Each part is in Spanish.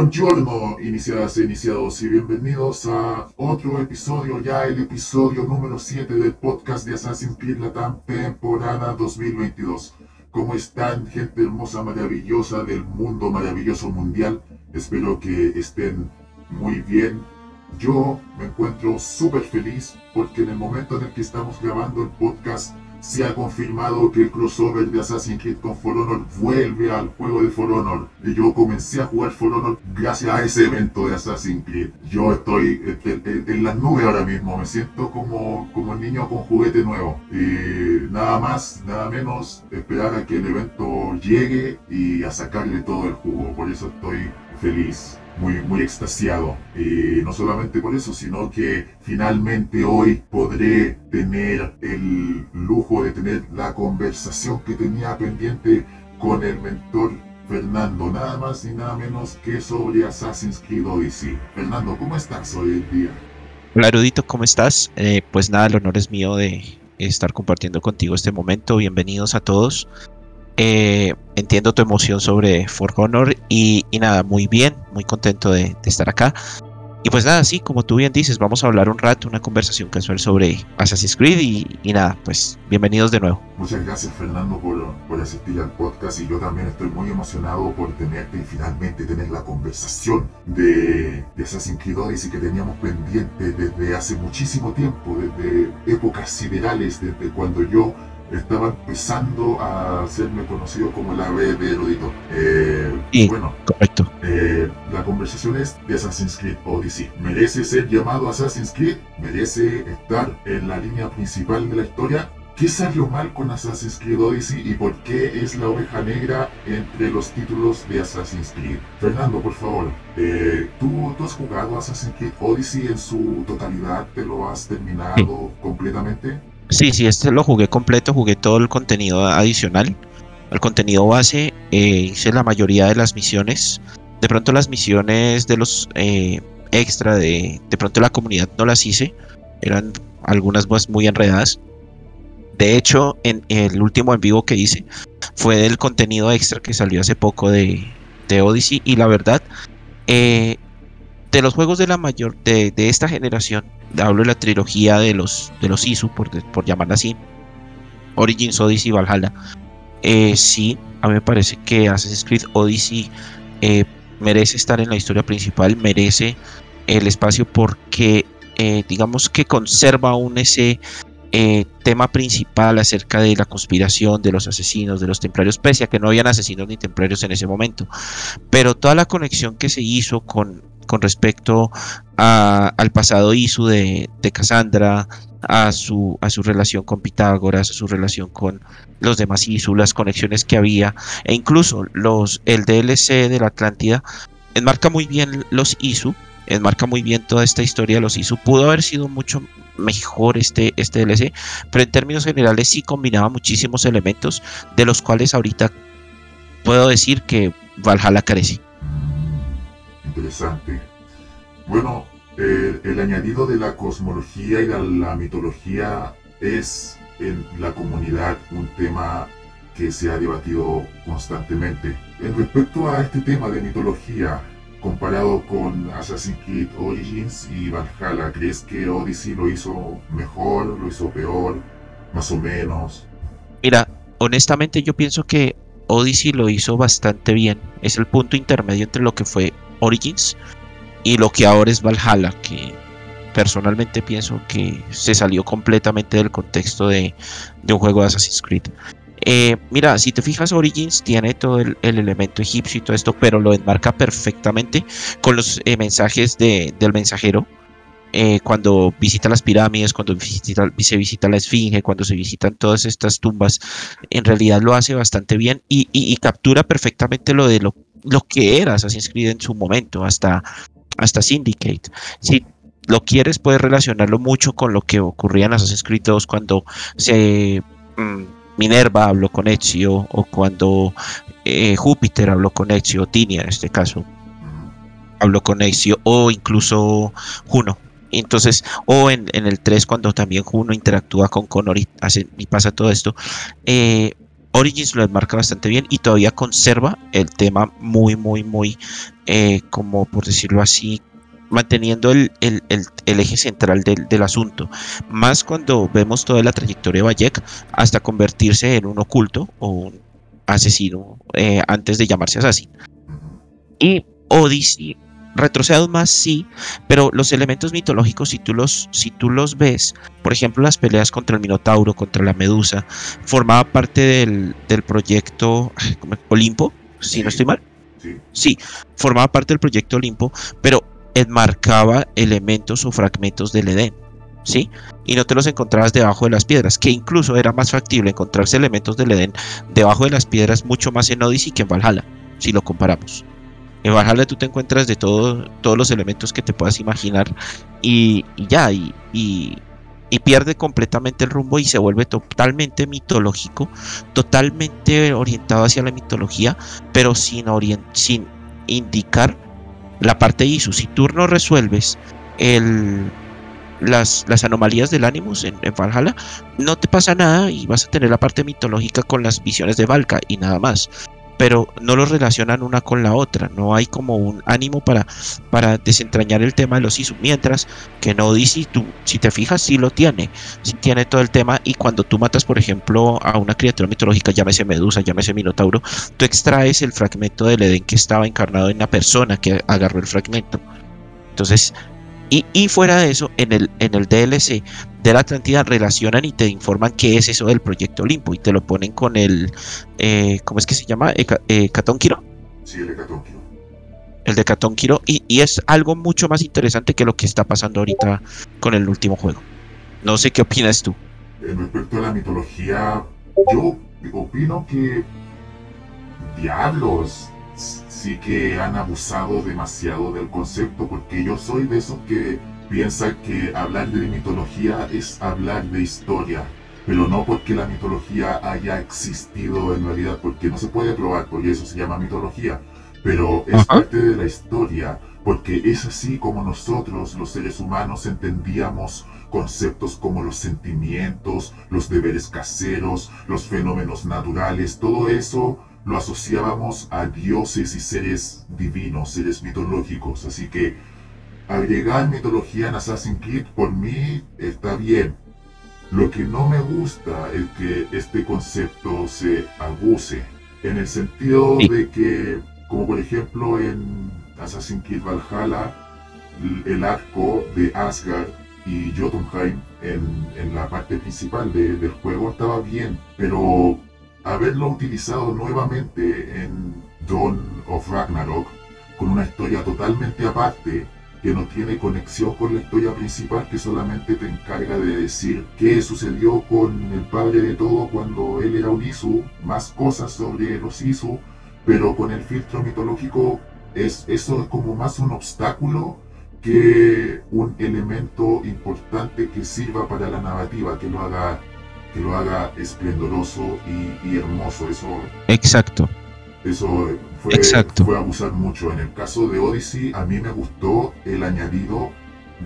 Buongiorno, iniciadas e iniciados, y bienvenidos a otro episodio, ya el episodio número 7 del podcast de Assassin's Creed Latam temporada 2022. ¿Cómo están, gente hermosa, maravillosa del mundo maravilloso mundial? Espero que estén muy bien. Yo me encuentro súper feliz porque en el momento en el que estamos grabando el podcast se ha confirmado que el crossover de Assassin's Creed con For Honor vuelve al juego de For Honor. Y yo comencé a jugar For Honor gracias a ese evento de Assassin's Creed. Yo estoy en, las nubes ahora mismo, me siento como, como el niño con juguete nuevo. Y nada más, nada menos, esperar a que el evento llegue y a sacarle todo el jugo. Por eso estoy feliz muy, muy extasiado. Y no solamente por eso, sino que finalmente hoy podré tener el lujo de tener la conversación que tenía pendiente con el mentor Fernando, nada más y nada menos que sobre Assassin's Creed Odyssey. Fernando, ¿cómo estás hoy en día? Hola Erudito, ¿cómo estás? Eh, pues nada, el honor es mío de estar compartiendo contigo este momento. Bienvenidos a todos. Eh, entiendo tu emoción sobre For Honor y, nada, muy bien, muy contento de, estar acá. Y pues nada, sí, como tú bien dices, vamos a hablar un rato, una conversación casual sobre Assassin's Creed y, nada, pues bienvenidos de nuevo. Muchas gracias Fernando por, por, asistir al podcast y yo también estoy muy emocionado por tenerte y finalmente tener la conversación de, de Assassin's Creed Odyssey que teníamos pendiente desde hace muchísimo tiempo, desde épocas siderales, desde cuando yo estaba empezando a hacerme conocido como el ave de erudito. Eh, y, bueno, correcto. Eh, la conversación es de Assassin's Creed Odyssey. ¿Merece ser llamado Assassin's Creed? ¿Merece estar en la línea principal de la historia? ¿Qué salió mal con Assassin's Creed Odyssey y por qué es la oveja negra entre los títulos de Assassin's Creed? Fernando, por favor, eh, ¿tú, ¿tú, has jugado Assassin's Creed Odyssey en su totalidad? ¿Te lo has terminado completamente? Sí, sí, este lo jugué completo, jugué todo el contenido adicional. El contenido base, eh, hice la mayoría de las misiones. De pronto las misiones de los eh, extra de, de pronto la comunidad no las hice. Eran algunas más muy enredadas. De hecho, en el último en vivo que hice fue del contenido extra que salió hace poco de, de Odyssey. Y la verdad, eh, de los juegos de la mayor de, de esta generación, hablo de la trilogía de los, de los Isu, por, por llamarla así, Origins, Odyssey y Valhalla. Eh, sí, a mí me parece que Assassin's Creed Odyssey eh, merece estar en la historia principal, merece el espacio porque eh, digamos que conserva aún ese tema principal acerca de la conspiración, de los asesinos, de los templarios, pese a que no habían asesinos ni templarios en ese momento. Pero toda la conexión que se hizo con, con respecto al pasado Isu de, de Cassandra, a su, a su relación con Pitágoras, a su relación con los demás Isu, las conexiones que había, e incluso los, el DLC de la Atlántida enmarca muy bien los Isu, enmarca muy bien toda esta historia de los Isu. Pudo haber sido mucho mejor este, este DLC, pero en términos generales sí combinaba muchísimos elementos de los cuales ahorita puedo decir que Valhalla carece interesante. Bueno, el añadido de la cosmología y la, la mitología es en la comunidad un tema que se ha debatido constantemente. En respecto a este tema de mitología, comparado con Assassin's Creed Origins y Valhalla, ¿crees que Odyssey lo hizo mejor, lo hizo peor, más o menos? Mira, honestamente yo pienso que Odyssey lo hizo bastante bien. Es el punto intermedio entre lo que fue Origins y lo que ahora es Valhalla, que personalmente pienso que se salió completamente del contexto de, un juego de Assassin's Creed. Eh, mira, si te fijas, Origins tiene todo el, elemento egipcio y todo esto, pero lo enmarca perfectamente con los eh, mensajes de, del mensajero. Eh, cuando visita las pirámides, cuando visita, se visita la esfinge, cuando se visitan todas estas tumbas, en realidad lo hace bastante bien y, y captura perfectamente lo de lo lo que era Assassin's Creed en su momento, hasta, hasta Syndicate. Si lo quieres, puedes relacionarlo mucho con lo que ocurría en Assassin's Creed 2 cuando se, mm, Minerva habló con Ezio o cuando eh, Júpiter habló con Ezio, Tinia en este caso, habló con Ezio, o incluso Juno. Entonces, o en, el 3, cuando también Juno interactúa con Connor y pasa todo esto, eh, Origins lo marca bastante bien y todavía conserva el tema muy, muy, muy, eh, como por decirlo así, manteniendo el, eje central del, asunto. Más cuando vemos toda la trayectoria de Bayek hasta convertirse en un oculto o un asesino eh, antes de llamarse Assassin. Y Odyssey retrocede más, sí, pero los elementos mitológicos, si tú los, si tú los ves, por ejemplo, las peleas contra el Minotauro, contra la Medusa, formaba parte del, del proyecto Olimpo, si no estoy mal. Sí. formaba parte del proyecto Olimpo, pero enmarcaba elementos o fragmentos del Edén. ¿Sí? Y no te los encontrabas debajo de las piedras, que incluso era más factible encontrarse elementos del Edén debajo de las piedras mucho más en Odyssey que en Valhalla, si lo comparamos. En Valhalla tú te encuentras de todo, todos los elementos que te puedas imaginar y, ya, y, y, pierde completamente el rumbo y se vuelve totalmente mitológico, totalmente orientado hacia la mitología, pero sin, sin indicar la parte ISU. Si tú no resuelves el, las, las, anomalías del Animus en, en, Valhalla, no te pasa nada y vas a tener la parte mitológica con las visiones de Valka y nada más pero no lo relacionan una con la otra, no hay como un ánimo para, para desentrañar el tema de los ISU, mientras que no dice, tú, si te fijas, sí lo tiene, sí tiene todo el tema y cuando tú matas, por ejemplo, a una criatura mitológica, llámese Medusa, llámese Minotauro, tú extraes el fragmento del Edén que estaba encarnado en la persona que agarró el fragmento. Entonces, y, fuera de eso, en el, en el DLC de la Atlántida relacionan y te informan qué es eso del proyecto Olimpo y te lo ponen con el, eh, ¿cómo es que se llama? Eh, Sí, el de El de Kiro y, y, es algo mucho más interesante que lo que está pasando ahorita con el último juego. No sé qué opinas tú. En respecto a la mitología, yo opino que diablos, sí que han abusado demasiado del concepto, porque yo soy de esos que piensa que hablar de mitología es hablar de historia, pero no porque la mitología haya existido en realidad, porque no se puede probar, porque eso se llama mitología, pero es parte de la historia, porque es así como nosotros, los seres humanos, entendíamos conceptos como los sentimientos, los deberes caseros, los fenómenos naturales, todo eso lo asociábamos a dioses y seres divinos, seres mitológicos. Así que agregar mitología en Assassin's Creed por mí está bien. Lo que no me gusta es que este concepto se abuse, en el sentido de que, como por ejemplo en Assassin's Creed Valhalla, el arco de Asgard y Jotunheim en, en la parte principal del juego estaba bien, pero haberlo utilizado nuevamente en Dawn of Ragnarok con una historia totalmente aparte que no tiene conexión con la historia principal, que solamente te encarga de decir qué sucedió con el padre de todo cuando él era un Isu, más cosas sobre los Isu, pero con el filtro mitológico es, eso es como más un obstáculo que un elemento importante que sirva para la narrativa, que lo haga que lo haga esplendoroso y, hermoso. Eso, Exacto. Eso fue, Exacto. fue abusar mucho. En el caso de Odyssey, a mí me gustó el añadido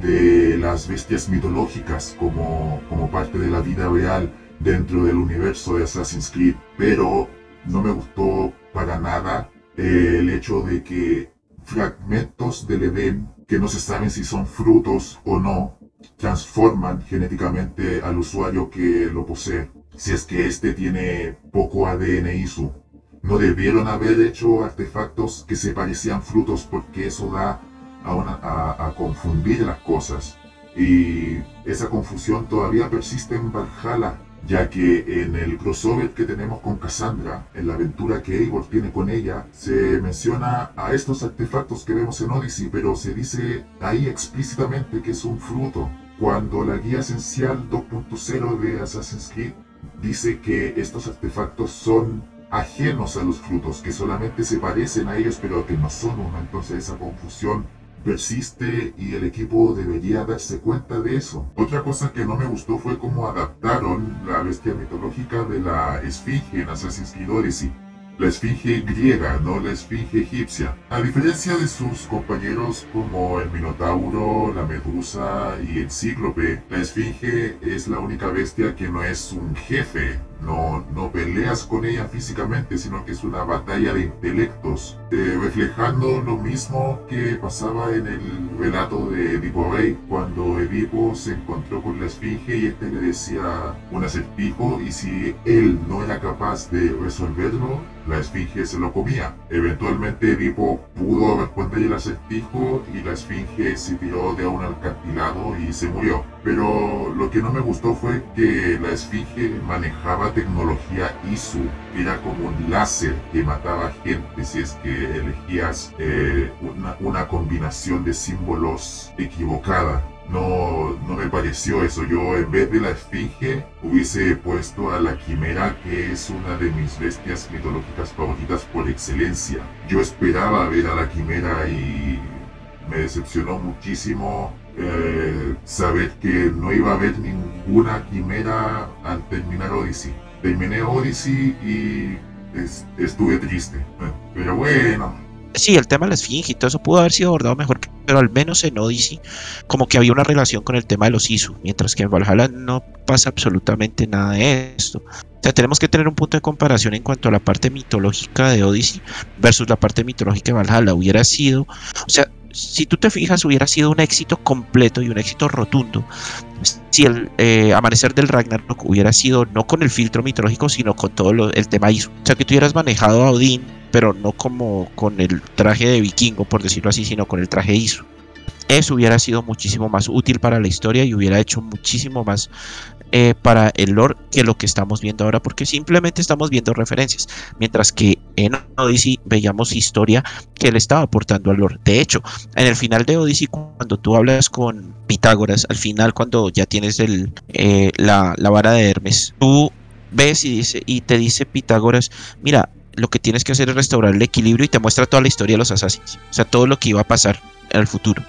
de las bestias mitológicas como, como parte de la vida real dentro del universo de Assassin's Creed, pero no me gustó para nada el hecho de que fragmentos del Edén que no se saben si son frutos o no, transforman genéticamente al usuario que lo posee. Si es que éste tiene poco ADN ISU. No debieron haber hecho artefactos que se parecían frutos porque eso da a, a, confundir las cosas. Y esa confusión todavía persiste en Valhalla, ya que en el crossover que tenemos con Cassandra, en la aventura que Eivor tiene con ella, se menciona a estos artefactos que vemos en Odyssey, pero se dice ahí explícitamente que es un fruto, cuando la guía esencial 2.0 de Assassin's Creed dice que estos artefactos son ajenos a los frutos, que solamente se parecen a ellos, pero que no son uno. Entonces esa confusión persiste y el equipo debería darse cuenta de eso. Otra cosa que no me gustó fue cómo adaptaron la bestia mitológica de la Esfinge en Assassin's Creed Odyssey. la esfinge griega, no la esfinge egipcia. A diferencia de sus compañeros como el Minotauro, la Medusa y el Cíclope, la esfinge es la única bestia que no es un jefe, no, no peleas con ella físicamente, sino que es una batalla de intelectos, eh, reflejando lo mismo que pasaba en el relato de Edipo Rey, cuando Edipo se encontró con la esfinge y este le decía un acertijo y si él no era capaz de resolverlo, la esfinge se lo comía. Eventualmente Edipo pudo responder el acertijo y la esfinge se tiró de un alcantilado y se murió. Pero lo que no me gustó fue que la esfinge manejaba tecnología que era como un láser que mataba gente si es que elegías eh, una, una combinación de símbolos equivocada no, no me pareció eso. Yo en vez de la esfinge hubiese puesto a la quimera, que es una de mis bestias mitológicas favoritas por excelencia. Yo esperaba ver a la quimera y me decepcionó muchísimo eh, saber que no iba a haber ninguna quimera al terminar Odyssey. Terminé Odyssey y estuve triste. Pero bueno, sí, el tema de la esfinge y todo eso pudo haber sido abordado mejor, pero al menos en Odyssey como que había una relación con el tema de los ISU, mientras que en Valhalla no pasa absolutamente nada de esto. Sea, tenemos que tener un punto de comparación en cuanto a la parte mitológica de Odyssey versus la parte mitológica de Valhalla. Hubiera sido, o sea, si tú te fijas, hubiera sido un éxito completo y un éxito rotundo si el eh, Amanecer del Ragnarok hubiera sido no con el filtro mitológico, sino con todo el tema ISO. O sea, que tú hubieras manejado a Odín pero no como con el traje de vikingo, por decirlo así, sino con el traje ISO. Eso hubiera sido muchísimo más útil para la historia y hubiera hecho muchísimo más eh, para el lore que lo que estamos viendo ahora, porque simplemente estamos viendo referencias, mientras que en Odyssey veíamos historia que le estaba aportando al lore. De hecho, en el final de Odyssey, cuando tú hablas con Pitágoras, al final cuando ya tienes el, eh, la, vara de Hermes, tú ves y, dice, y te dice Pitágoras, mira, lo que tienes que hacer es restaurar el equilibrio y te muestra toda la historia de los Assassins. O sea, todo lo que iba a pasar en el futuro.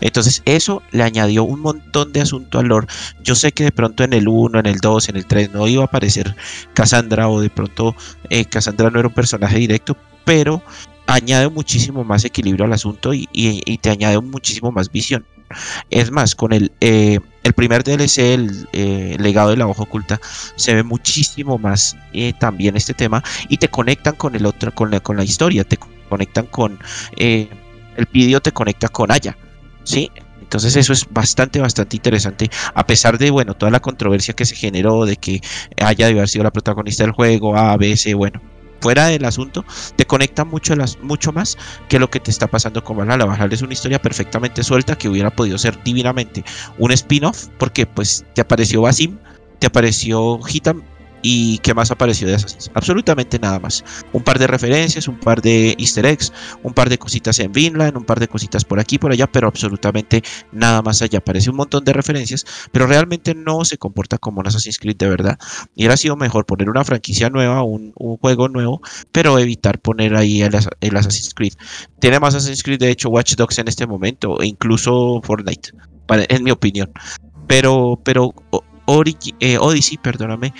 Entonces eso le añadió un montón de asunto al lore. Yo sé que de pronto en el 1, en el 2, en el 3 no iba a aparecer Cassandra o de pronto eh, Cassandra no era un personaje directo, pero añade muchísimo más equilibrio al asunto y, te añade muchísimo más visión. Es más, con el, eh, el primer DLC, el eh, legado de la hoja oculta, se ve muchísimo más eh, también este tema y te conectan con el otro, con la, con la historia, te conectan con el vídeo, te conecta con Aya, ¿sí? Entonces eso es bastante, bastante interesante. A pesar de, bueno, toda la controversia que se generó de que Aya debe haber sido la protagonista del juego, A, B, C, bueno, fuera del asunto, te conecta mucho, mucho más que lo que te está pasando con Valhalla. Valhalla es una historia perfectamente suelta que hubiera podido ser divinamente un spin-off, porque pues te apareció Basim, te apareció Hitam ¿Y qué más apareció de Assassin's? Absolutamente nada más. Un par de referencias, un par de easter eggs, un par de cositas en Vinland, un par de cositas por aquí, por allá, pero absolutamente nada más allá. Aparece un montón de referencias, pero realmente no se comporta como un Assassin's Creed de verdad. Y hubiera sido mejor poner una franquicia nueva, un, juego nuevo, pero evitar poner ahí el, Assassin's Creed. Tiene más Assassin's Creed, de hecho, Watch Dogs en este momento, e incluso Fortnite, en mi opinión. Pero, pero eh, Odyssey, perdóname,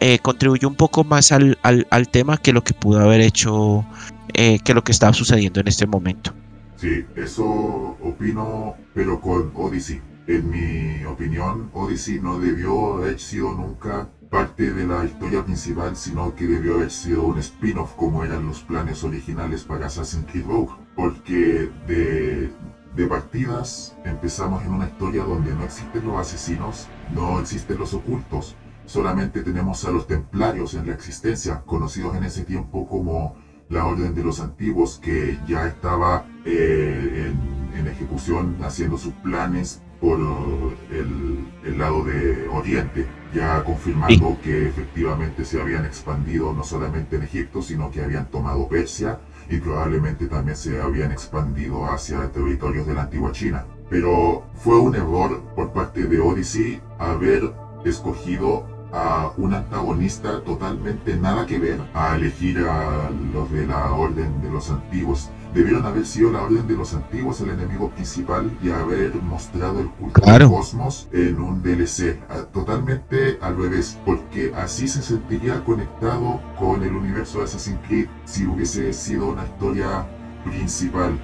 eh, contribuyó un poco más al, al, tema que lo que pudo haber hecho, eh, que lo que estaba sucediendo en este momento. Sí, eso opino, pero con Odyssey. En mi opinión, Odyssey no debió haber sido nunca parte de la historia principal, sino que debió haber sido un spin-off como eran los planes originales para Assassin's Creed Rogue, porque de, de partidas empezamos en una historia donde no existen los asesinos, no existen los ocultos, solamente tenemos a los templarios en la existencia, conocidos en ese tiempo como la Orden de los Antiguos, que ya estaba eh, en, ejecución haciendo sus planes por el, lado de Oriente, ya confirmando que efectivamente se habían expandido no solamente en Egipto, sino que habían tomado Persia y probablemente también se habían expandido hacia territorios de la antigua China. Pero fue un error por parte de Odyssey haber escogido a un antagonista totalmente nada que ver a elegir a los de la Orden de los Antiguos. Debieron haber sido la Orden de los Antiguos el enemigo principal y haber mostrado el culto del cosmos en un DLC. Totalmente al revés, porque así se sentiría conectado con el universo de Assassin's Creed si hubiese sido una historia principal.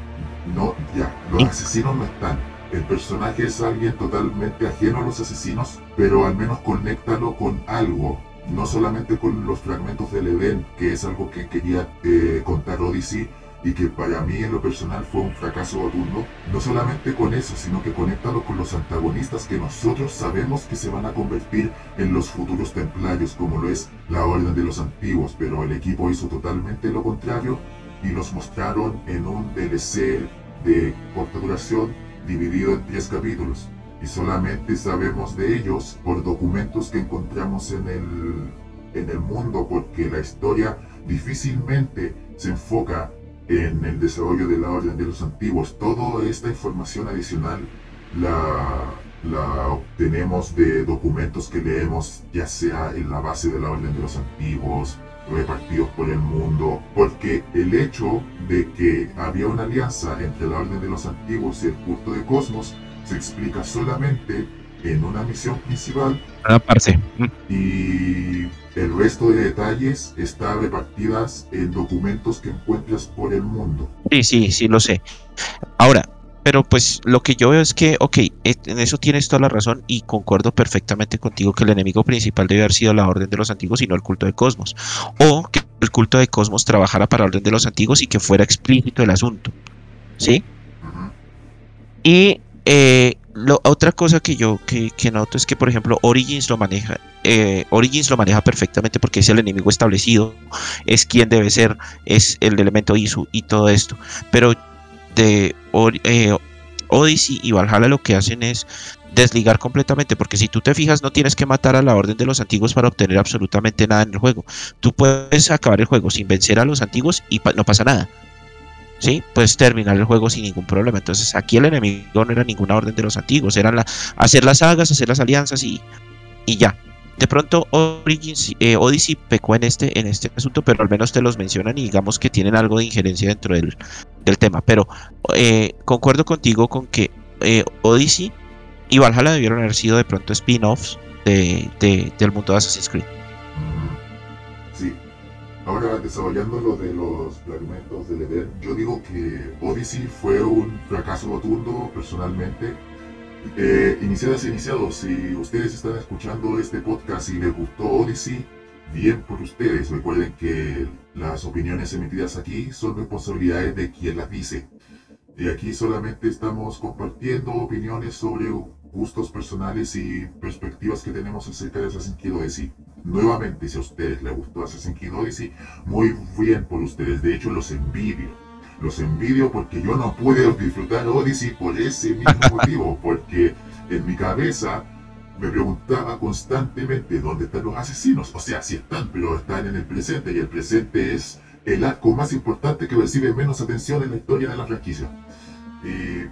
No, ya, los asesinos no están el personaje es alguien totalmente ajeno a los asesinos, pero al menos conéctalo con algo, no solamente con los fragmentos del Edén, que es algo que quería eh, contar Odyssey y que para mí en lo personal fue un fracaso rotundo, no solamente con eso, sino que conéctalo con los antagonistas que nosotros sabemos que se van a convertir en los futuros templarios, como lo es la Orden de los Antiguos, pero el equipo hizo totalmente lo contrario y los mostraron en un DLC de corta duración dividido en 10 capítulos, y solamente sabemos de ellos por documentos que encontramos en el, en el mundo, porque la historia difícilmente se enfoca en el desarrollo de la Orden de los Antiguos. Toda esta información adicional la, la obtenemos de documentos que leemos, ya sea en la base de la Orden de los Antiguos, repartidos por el mundo, porque el hecho de que había una alianza entre la Orden de los Antiguos y el culto de Cosmos se explica solamente en una misión principal. Aparte. Y el resto de detalles está repartidas en documentos que encuentras por el mundo. Sí, sí, sí, lo sé. Ahora, pero pues lo que yo veo es que, ok, en eso tienes toda la razón y concuerdo perfectamente contigo que el enemigo principal debe haber sido la Orden de los Antiguos y no el culto de Cosmos. O que el culto de Cosmos trabajara para la Orden de los Antiguos y que fuera explícito el asunto. ¿Sí? Y eh, otra cosa que yo que, noto es que, por ejemplo, Origins lo maneja. Eh, Origins lo maneja perfectamente porque es el enemigo establecido, es quien debe ser, es el elemento ISU y todo esto. Pero de eh, Odyssey y Valhalla lo que hacen es desligar completamente, porque si tú te fijas no tienes que matar a la orden de los antiguos para obtener absolutamente nada en el juego. Tú puedes acabar el juego sin vencer a los antiguos y no pasa nada. ¿Sí? Puedes terminar el juego sin ningún problema. Entonces aquí el enemigo no era ninguna orden de los antiguos, eran la, hacer las sagas, hacer las alianzas y, y ya. De pronto Origins, eh, Odyssey pecó en este, en este asunto, pero al menos te los mencionan y digamos que tienen algo de injerencia dentro del, tema. Pero eh, concuerdo contigo con que eh, Odyssey y Valhalla debieron haber sido de pronto spin-offs de, del mundo de Assassin's Creed. Sí. Ahora, desarrollando lo de los fragmentos del Eden, yo digo que Odyssey fue un fracaso rotundo personalmente eh, iniciadas iniciados, si ustedes están escuchando este podcast y les gustó Odyssey, bien por ustedes. Recuerden que las opiniones emitidas aquí son responsabilidades de quien las dice. Y aquí solamente estamos compartiendo opiniones sobre gustos personales y perspectivas que tenemos acerca de Assassin's Creed Odyssey. Nuevamente, si a ustedes les gustó Assassin's Creed Odyssey, muy bien por ustedes. De hecho, los envidio los envidio porque yo no pude disfrutar Odyssey por ese mismo motivo, porque en mi cabeza me preguntaba constantemente dónde están los asesinos. O sea, sí están, pero están en el presente y el presente es el arco más importante que recibe menos atención en la historia de la franquicia.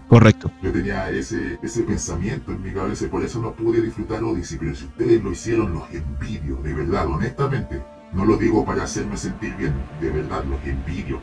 Correcto. Yo tenía ese, ese pensamiento en mi cabeza y por eso no pude disfrutar Odyssey, pero si ustedes lo hicieron, los envidio, de verdad, honestamente. No lo digo para hacerme sentir bien, de verdad, los envidio.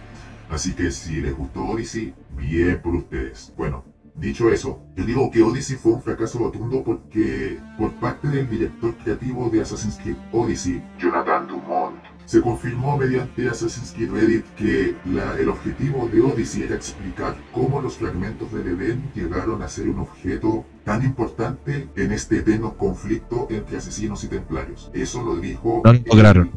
Así que si les gustó Odyssey, bien por ustedes. Bueno, dicho eso, yo digo que Odyssey fue un fracaso rotundo porque por parte del director creativo de Assassin's Creed Odyssey, Jonathan Dumont, se confirmó mediante Assassin's Creed Reddit que el objetivo de Odyssey era explicar cómo los fragmentos del Edén llegaron a ser un objeto tan importante en este eterno conflicto entre asesinos y templarios. Eso lo dijo... No lograron.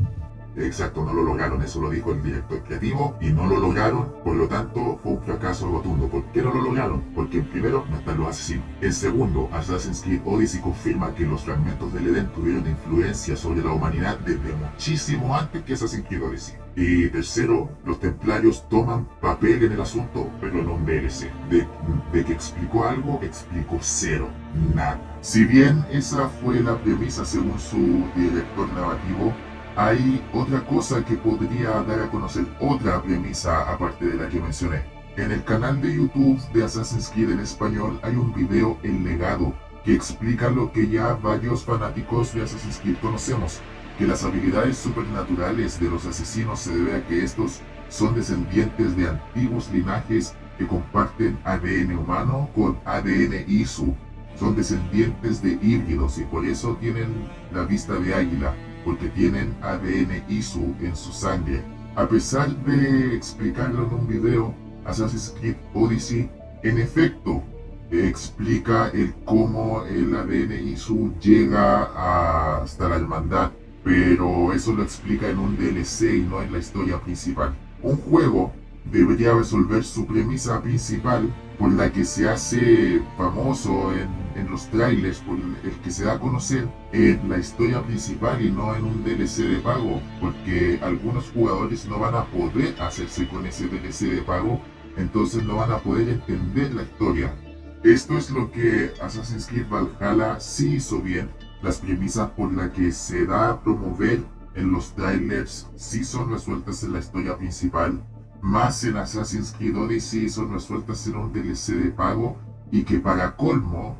Exacto, no lo lograron, eso lo dijo el director creativo y no lo lograron, por lo tanto fue un fracaso rotundo. ¿Por qué no lo lograron? Porque en primero no están los asesinos. En segundo, Assassin's Creed Odyssey confirma que los fragmentos del Edén tuvieron influencia sobre la humanidad desde muchísimo antes que Assassin's Creed Odyssey. Y tercero, los templarios toman papel en el asunto, pero un DLC. De, de que explicó algo, explicó cero, nada. Si bien esa fue la premisa según su director narrativo, hay otra cosa que podría dar a conocer otra premisa aparte de la que mencioné. En el canal de YouTube de Assassin's Creed en español hay un video El legado que explica lo que ya varios fanáticos de Assassin's Creed conocemos, que las habilidades supernaturales de los asesinos se debe a que estos son descendientes de antiguos linajes que comparten ADN humano con ADN ISU. Son descendientes de híbridos y por eso tienen la vista de águila, porque tienen ADN ISU en su sangre. A pesar de explicarlo en un video, Assassin's Creed Odyssey en efecto explica el cómo el ADN ISU llega hasta la hermandad, pero eso lo explica en un DLC y no en la historia principal. Un juego debería resolver su premisa principal por la que se hace famoso en, los trailers, por el que se da a conocer en la historia principal y no en un DLC de pago, porque algunos jugadores no van a poder hacerse con ese DLC de pago, entonces no van a poder entender la historia. Esto es lo que Assassin's Creed Valhalla sí hizo bien, las premisas por las que se da a promover en los trailers sí son resueltas en la historia principal más en Assassin's Creed Odyssey son resueltas en un DLC de pago y que para colmo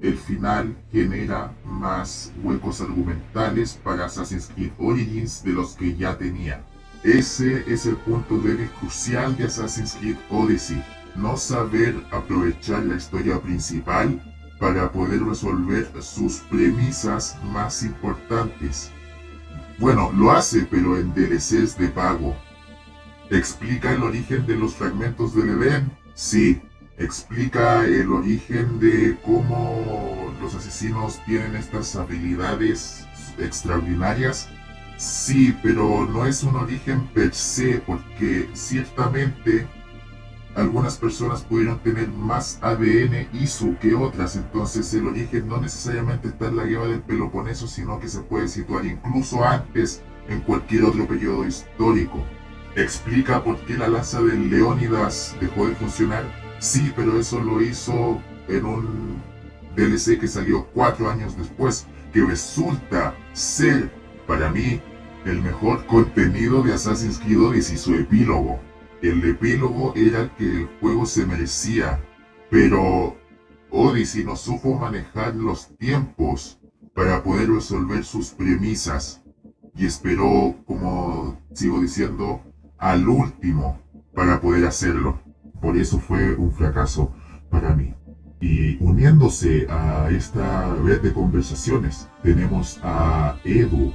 el final genera más huecos argumentales para Assassin's Creed Origins de los que ya tenía. Ese es el punto débil crucial de Assassin's Creed Odyssey, no saber aprovechar la historia principal para poder resolver sus premisas más importantes. Bueno, lo hace pero en DLCs de pago, ¿Explica el origen de los fragmentos del Edén? Sí. ¿Explica el origen de cómo los asesinos tienen estas habilidades extraordinarias? Sí, pero no es un origen per se, porque ciertamente algunas personas pudieron tener más ADN ISO que otras, entonces el origen no necesariamente está en la guerra del Peloponeso, sino que se puede situar incluso antes en cualquier otro periodo histórico. ¿Explica por qué la lanza de Leónidas dejó de funcionar? Sí, pero eso lo hizo en un DLC que salió cuatro años después, que resulta ser, para mí, el mejor contenido de Assassin's Creed Odyssey, su epílogo. El epílogo era el que el juego se merecía, pero Odyssey no supo manejar los tiempos para poder resolver sus premisas y esperó, como sigo diciendo, al último para poder hacerlo. Por eso fue un fracaso para mí. Y uniéndose a esta red de conversaciones, tenemos a Edu,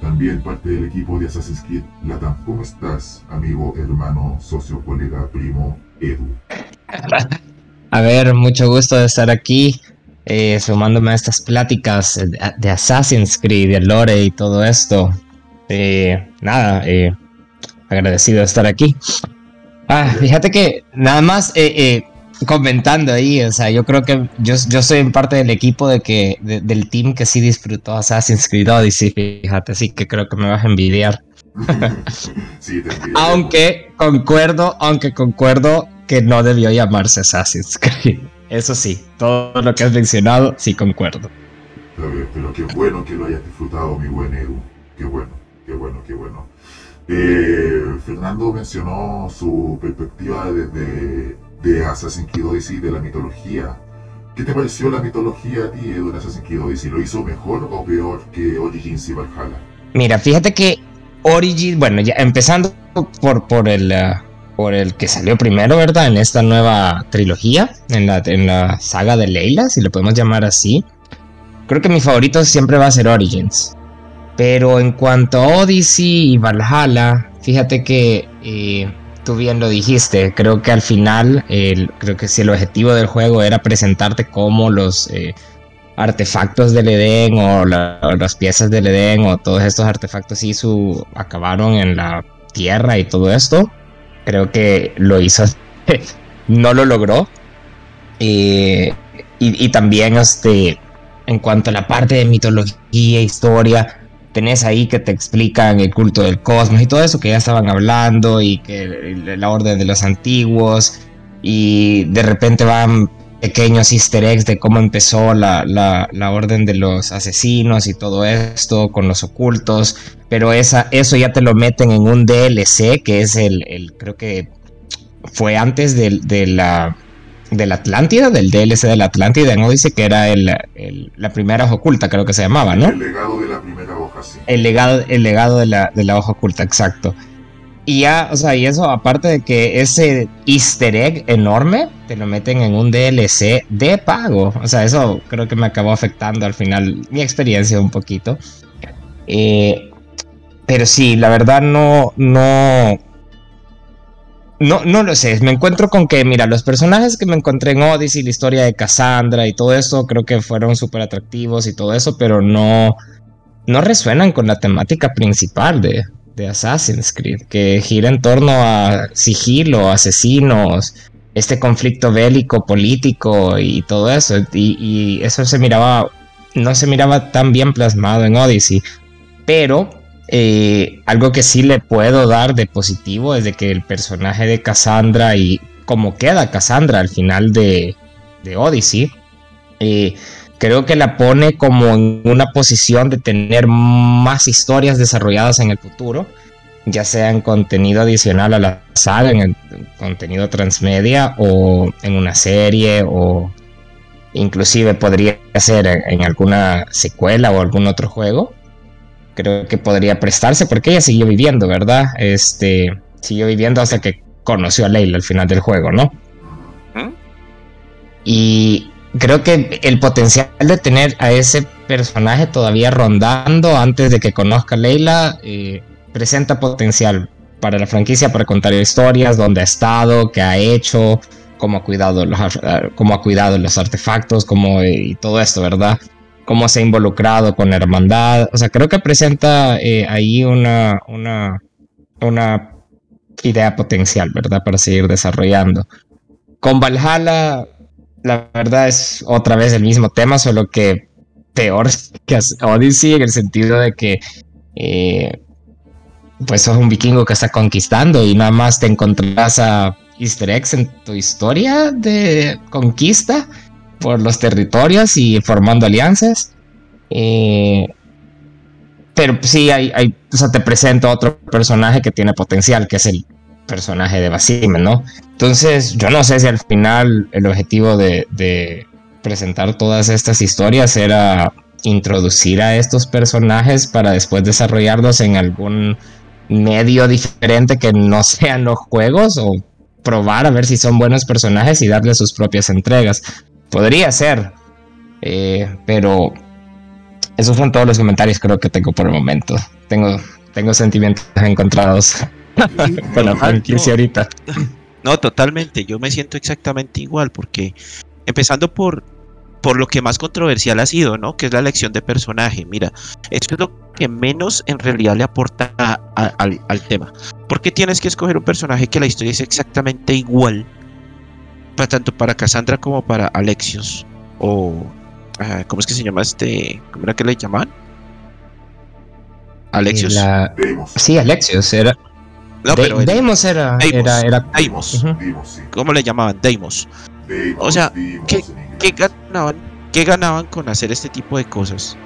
también parte del equipo de Assassin's Creed Latam. ¿Cómo estás, amigo, hermano, socio, colega, primo, Edu? A ver, mucho gusto de estar aquí, eh, sumándome a estas pláticas de, Assassin's Creed, de Lore y todo esto. Eh, nada, eh, agradecido de estar aquí. Ah, fíjate que nada más eh, eh, comentando ahí, o sea, yo creo que yo, yo soy parte del equipo de que, del team que sí disfrutó Assassin's Creed Odyssey, fíjate, sí que creo que me vas a envidiar. sí, te aunque concuerdo, aunque concuerdo que no debió llamarse Assassin's Creed. Eso sí, todo lo que has mencionado, sí concuerdo. Pero, pero qué bueno que lo hayas disfrutado, mi buen Edu. Qué bueno, qué bueno, qué bueno. Eh, Fernando mencionó su perspectiva desde de Assassin's Creed Odyssey de la mitología. ¿Qué te pareció la mitología a ti, de Assassin's Creed Odyssey? ¿Lo hizo mejor o peor que Origins y Valhalla? Mira, fíjate que Origins, bueno, ya empezando por, por el... Uh, por el que salió primero, ¿verdad? En esta nueva trilogía, en la, en la saga de Leila, si lo podemos llamar así. Creo que mi favorito siempre va a ser Origins. Pero en cuanto a Odyssey y Valhalla, fíjate que eh, tú bien lo dijiste, creo que al final, creo que si el objetivo del juego era presentarte como los eh, artefactos del Edén o, las piezas del Edén o todos estos artefactos y su, acabaron en la tierra y todo esto, creo que lo hizo, no lo logró. y, y, también este, en cuanto a la parte de mitología, historia, tenés ahí que te explican el culto del cosmos y todo eso que ya estaban hablando y que la orden de los antiguos y de repente van pequeños easter eggs de cómo empezó la, la, orden de los asesinos y todo esto con los ocultos, pero esa, eso ya te lo meten en un DLC que es el, el creo que fue antes de, de la de la Atlántida, del DLC de la Atlántida en Odyssey, que era el, la primera oculta, creo que se llamaba, ¿no? El legado de la primera. El legado, el legado de, la, de la hoja oculta, exacto. Y ya, o sea, y eso aparte de que ese easter egg enorme te lo meten en un DLC de pago. O sea, eso creo que me acabó afectando al final mi experiencia un poquito. Eh, pero sí, la verdad no, no, no, no lo sé. Me encuentro con que, mira, los personajes que me encontré en Odyssey, la historia de Cassandra y todo eso, creo que fueron súper atractivos y todo eso, pero no, no resuenan con la temática principal de, de Assassin's Creed, que gira en torno a sigilo, asesinos, este conflicto bélico, político y todo eso. Y, eso se miraba, no se miraba tan bien plasmado en Odyssey. Pero eh, algo que sí le puedo dar de positivo es de que el personaje de Cassandra y como queda Cassandra al final de, de Odyssey, eh, creo que la pone como en una posición de tener más historias desarrolladas en el futuro, ya sea en contenido adicional a la saga, en el contenido transmedia o en una serie o inclusive podría ser en, alguna secuela o algún otro juego. Creo que podría prestarse porque ella siguió viviendo, ¿verdad? Este, siguió viviendo hasta que conoció a Leila al final del juego, ¿no? ¿Mm? Y creo que el potencial de tener a ese personaje todavía rondando antes de que conozca a Leila eh, presenta potencial para la franquicia para contar historias, dónde ha estado, qué ha hecho, cómo ha cuidado los, cómo ha cuidado los artefactos, cómo, y todo esto, ¿verdad? Cómo se ha involucrado con la hermandad. O sea, creo que presenta eh, ahí una, una, una idea potencial, ¿verdad? Para seguir desarrollando. Con Valhalla la verdad es otra vez el mismo tema, solo que peor que Odyssey en el sentido de que eh, pues sos un vikingo que está conquistando y nada más te encontrás a easter eggs en tu historia de conquista por los territorios y formando alianzas. Eh, pero sí, hay, hay, o sea, te presento otro personaje que tiene potencial, que es el personaje de Basime, ¿no? Entonces, yo no sé si al final el objetivo de, presentar todas estas historias era introducir a estos personajes para después desarrollarlos en algún medio diferente que no sean los juegos o probar a ver si son buenos personajes y darles sus propias entregas. Podría ser, eh, pero esos son todos los comentarios creo que tengo por el momento. Tengo, tengo sentimientos encontrados. con la ahorita. No, totalmente. Yo me siento exactamente igual porque empezando por por lo que más controversial ha sido, ¿no? Que es la elección de personaje. Mira, esto es lo que menos en realidad le aporta al, tema. Porque tienes que escoger un personaje que la historia es exactamente igual, para, tanto para Cassandra como para Alexios. O, ah, ¿cómo es que se llama este? ¿Cómo era que le llamaban? Alexios. Sí, Alexios era. No, pero Deimos era, era, Deimos. ¿Cómo le llamaban? Deimos. O sea, ¿qué, ganaban, ¿qué ganaban con hacer este tipo de cosas?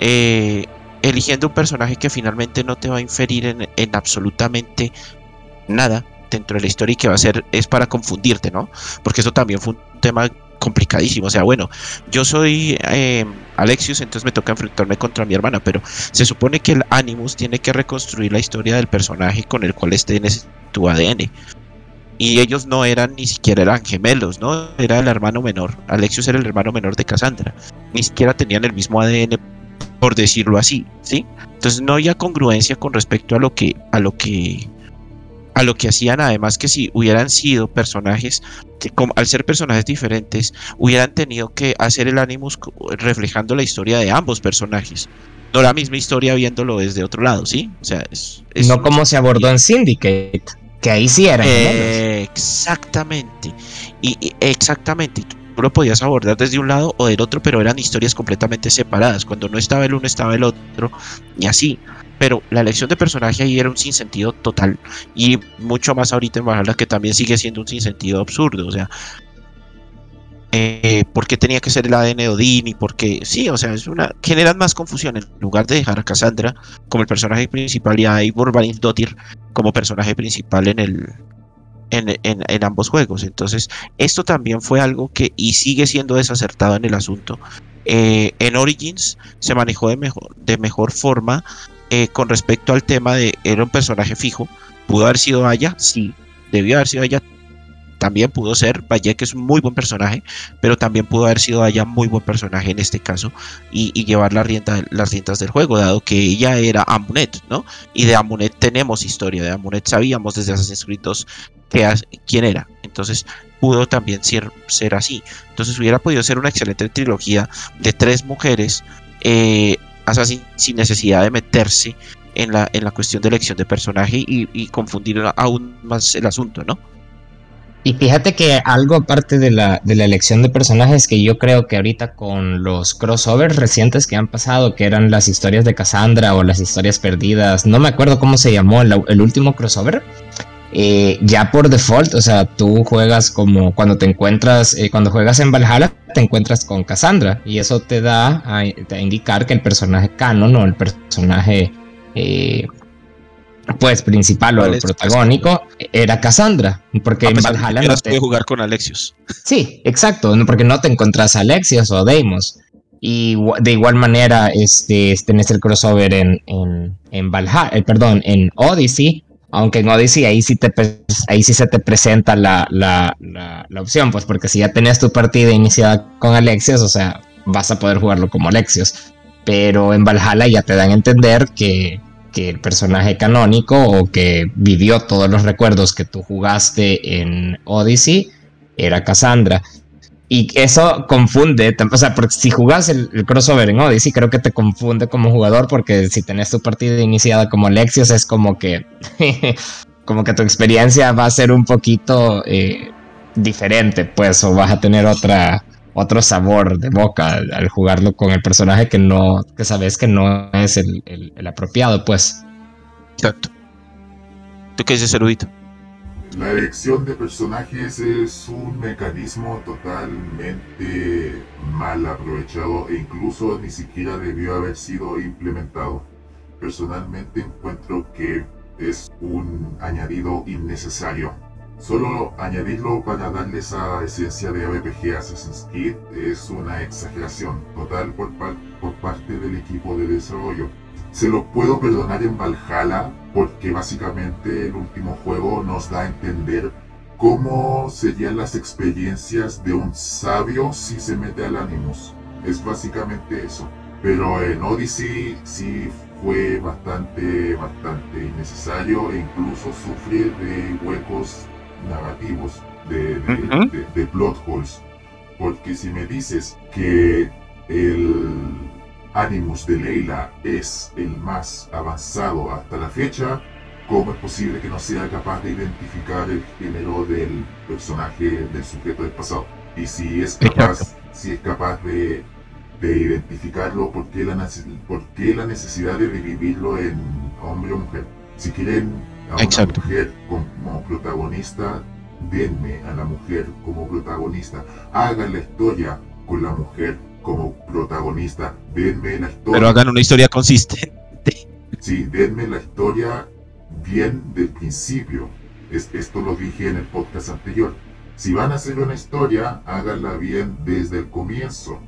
Eh, eligiendo un personaje que finalmente no te va a inferir en, en, absolutamente nada dentro de la historia y que va a ser es para confundirte, ¿no? Porque eso también fue un tema complicadísimo. O sea, bueno, yo soy eh, Alexius, entonces me toca enfrentarme contra mi hermana, pero se supone que el Animus tiene que reconstruir la historia del personaje con el cual esté en tu ADN. Y ellos no eran ni siquiera eran gemelos, ¿no? Era el hermano menor. Alexius era el hermano menor de Cassandra. Ni siquiera tenían el mismo ADN, por decirlo así, ¿sí? Entonces no había congruencia con respecto a lo que, a lo que a lo que hacían, además que si hubieran sido personajes que como, al ser personajes diferentes, hubieran tenido que hacer el Animus reflejando la historia de ambos personajes. No la misma historia viéndolo desde otro lado, ¿sí? O sea, es, no como se abordó en Syndicate, que ahí sí era. exactamente. Y, exactamente. Tú lo podías abordar desde un lado o del otro, pero eran historias completamente separadas. Cuando no estaba el uno, estaba el otro. Y así pero la elección de personaje ahí era un sinsentido total y mucho más ahorita en Valhalla que también sigue siendo un sinsentido absurdo, o sea, eh, ¿por qué tenía que ser el ADN de Odín y por qué? Sí, o sea, es una generan más confusión en lugar de dejar a Cassandra como el personaje principal y a Eivor Dottir como personaje principal en el en, ambos juegos. Entonces, esto también fue algo que, y sigue siendo desacertado en el asunto. Eh, en Origins se manejó de mejor, de mejor forma eh, con respecto al tema de era un personaje fijo. ¿Pudo haber sido Aya? Sí. ¿Debió haber sido Aya? También pudo ser. Valle, que es un muy buen personaje, pero también pudo haber sido Aya muy buen personaje en este caso y, llevar la rienda, las riendas del juego, dado que ella era Amunet, ¿no? Y de Amunet tenemos historia. De Amunet sabíamos desde Assassin's Creed 2 quién era. Entonces pudo también ser, ser así. Entonces hubiera podido ser una excelente trilogía de tres mujeres, eh, sin necesidad de meterse en la, en la cuestión de elección de personaje y, confundir aún más el asunto, ¿no? Y fíjate que algo aparte de la, de la elección de personajes que yo creo que ahorita con los crossovers recientes que han pasado, que eran las historias de Cassandra o las historias perdidas, no me acuerdo cómo se llamó el último crossover, eh, ya por default, o sea, tú juegas como cuando te encuentras, eh, cuando juegas en Valhalla, te encuentras con Cassandra. Y eso te da a, indicar que el personaje canon o el personaje, eh, pues, principal o el protagónico era Cassandra, porque en Valhalla no te... jugar con Alexios. Sí, exacto, porque no te encontrás a Alexios o Deimos. Y de igual manera, este, tenés el crossover en, en, en Valhalla, perdón, en Odyssey, aunque en Odyssey ahí sí, te, ahí sí se te presenta la, la, la, opción, pues porque si ya tenías tu partida iniciada con Alexios, o sea, vas a poder jugarlo como Alexios. Pero en Valhalla ya te dan a entender que, que el personaje canónico o que vivió todos los recuerdos que tú jugaste en Odyssey era Cassandra. Y eso confunde, o sea, porque si jugás el, crossover en Odyssey, creo que te confunde como jugador, porque si tenés tu partida iniciada como Lexios, es como que, como que tu experiencia va a ser un poquito eh, diferente, pues, o vas a tener otra, otro sabor de boca al, jugarlo con el personaje que no, que sabes que no es el, el apropiado, pues. Exacto. ¿Tú qué dices, erudito? La elección de personajes es un mecanismo totalmente mal aprovechado e incluso ni siquiera debió haber sido implementado. Personalmente encuentro que es un añadido innecesario. Solo añadirlo para darle esa esencia de RPG Assassin's Creed es una exageración total por, por parte del equipo de desarrollo. Se lo puedo perdonar en Valhalla porque básicamente el último juego nos da a entender cómo serían las experiencias de un sabio si se mete al Animus. Es básicamente eso. Pero en Odyssey sí fue bastante, bastante innecesario e incluso sufrir de huecos narrativos, de, de, de plot holes. Porque si me dices que el Animus de Leila es el más avanzado hasta la fecha, ¿cómo es posible que no sea capaz de identificar el género del personaje, del sujeto del pasado? Y si es capaz, si es capaz de, identificarlo, ¿por qué, la, la necesidad de dividirlo en hombre o mujer? Si quieren a una mujer como protagonista, denme a la mujer como protagonista. Hagan la historia con la mujer como protagonista. Denme la historia. Pero hagan una historia consistente. Sí, denme la historia bien del principio. esto lo dije en el podcast anterior. Si van a hacer una historia, háganla bien desde el comienzo.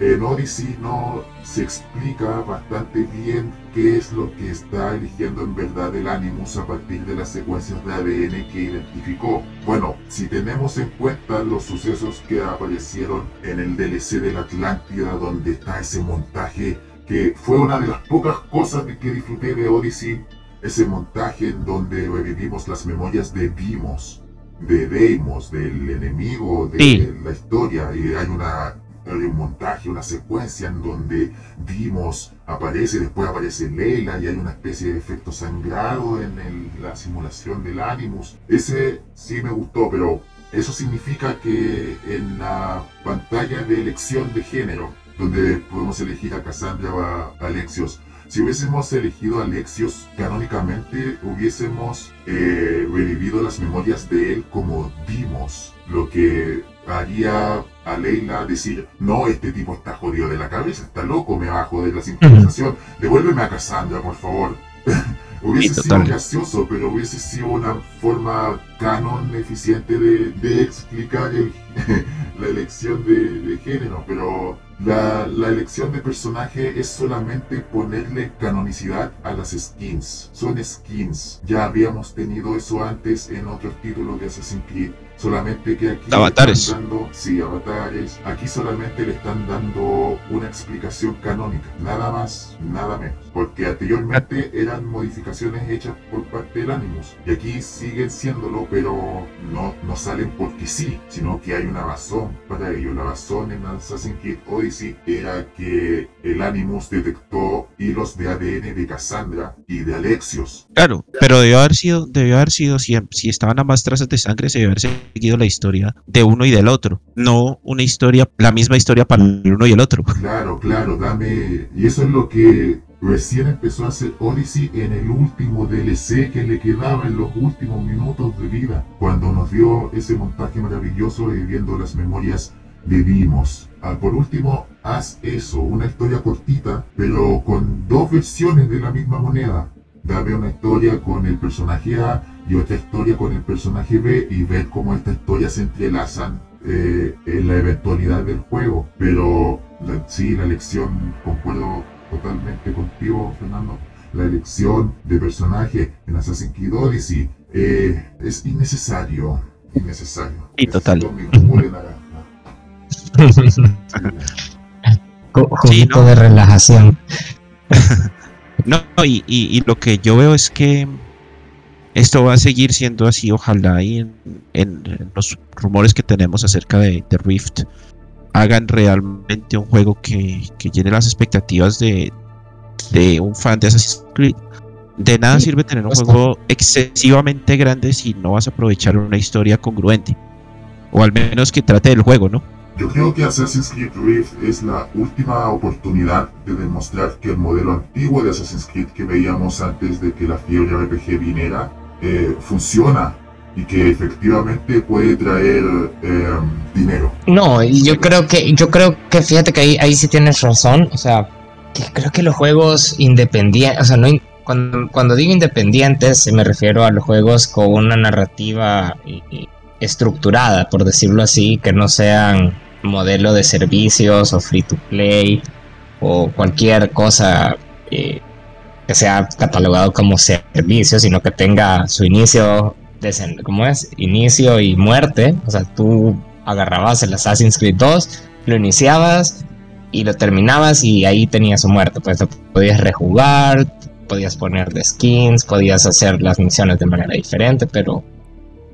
En Odyssey no se explica bastante bien qué es lo que está eligiendo en verdad el Animus a partir de las secuencias de ADN que identificó. Bueno, si tenemos en cuenta los sucesos que aparecieron en el DLC de la Atlántida, donde está ese montaje que fue una de las pocas cosas que disfruté de Odyssey, ese montaje en donde revivimos las memorias de Dimos, de Deimos, del enemigo de la historia, y hay una hay un montaje, una secuencia en donde Dimos aparece, después aparece Leila y hay una especie de efecto sangrado en la simulación del Animus. Ese sí me gustó, pero eso significa que en la pantalla de elección de género, donde podemos elegir a Cassandra o a Alexios, si hubiésemos elegido a Alexios canónicamente, hubiésemos eh, revivido las memorias de él como Dimos, lo que haría a Leila decir, no, este tipo está jodido de la cabeza, está loco, me va a joder la sincronización, devuélveme a Cassandra, por favor. hubiese sido gracioso, pero hubiese sido una forma canon eficiente de, de explicar la elección de, de género, pero la, elección de personaje es solamente ponerle canonicidad a las skins. Son skins. Ya habíamos tenido eso antes en otros títulos de Assassin's Creed. Solamente que aquí avatares. están dando, sí, avatares. Aquí solamente le están dando una explicación canónica, nada más, nada menos. Porque anteriormente eran modificaciones hechas por parte del Animus. Y aquí siguen siéndolo, pero no, no salen porque sí, sino que hay una razón para ello. La razón en Assassin's Creed Odyssey era que el Animus detectó hilos de ADN de Cassandra y de Alexios. Claro, pero debió haber sido, debió haber sido, si, si estaban ambas trazas de sangre, se debió haber seguido la historia de uno y del otro, no una historia, la misma historia para el uno y el otro. Claro, claro, dame. Y eso es lo que recién empezó a hacer Odyssey en el último DLC que le quedaba en los últimos minutos de vida, cuando nos dio ese montaje maravilloso de viendo las memorias de Vimos. Ah, por último, haz eso, una historia cortita, pero con dos versiones de la misma moneda. Dame una historia con el personaje A y otra historia con el personaje B y ver cómo estas historias se entrelazan eh, en la eventualidad del juego. Pero sí, la elección, concuerdo totalmente contigo, Fernando, la elección de personaje en Assassin's Creed Odyssey eh, es innecesario. Innecesario. Y total. Juguito de relajación. no, y, y, lo que yo veo es que esto va a seguir siendo así, ojalá, y en, los rumores que tenemos acerca de, Rift hagan realmente un juego que, llene las expectativas de, un fan de Assassin's Creed. De nada sirve tener un juego excesivamente grande si no vas a aprovechar una historia congruente. O al menos que trate del juego, ¿no? Yo creo que Assassin's Creed Rift es la última oportunidad de demostrar que el modelo antiguo de Assassin's Creed que veíamos antes de que la fiebre RPG viniera eh, funciona y que efectivamente puede traer eh, dinero. No, yo creo que yo creo que fíjate que ahí, ahí sí tienes razón, o sea, que creo que los juegos independientes, o sea, no cuando, digo independientes me refiero a los juegos con una narrativa estructurada, por decirlo así, que no sean modelo de servicios o free to play o cualquier cosa eh, que sea catalogado como servicio, sino que tenga su inicio, ¿cómo es? Inicio y muerte. O sea, tú agarrabas el Assassin's Creed 2, lo iniciabas y lo terminabas y ahí tenías su muerte. Pues te podías rejugar, podías poner de skins, podías hacer las misiones de manera diferente, pero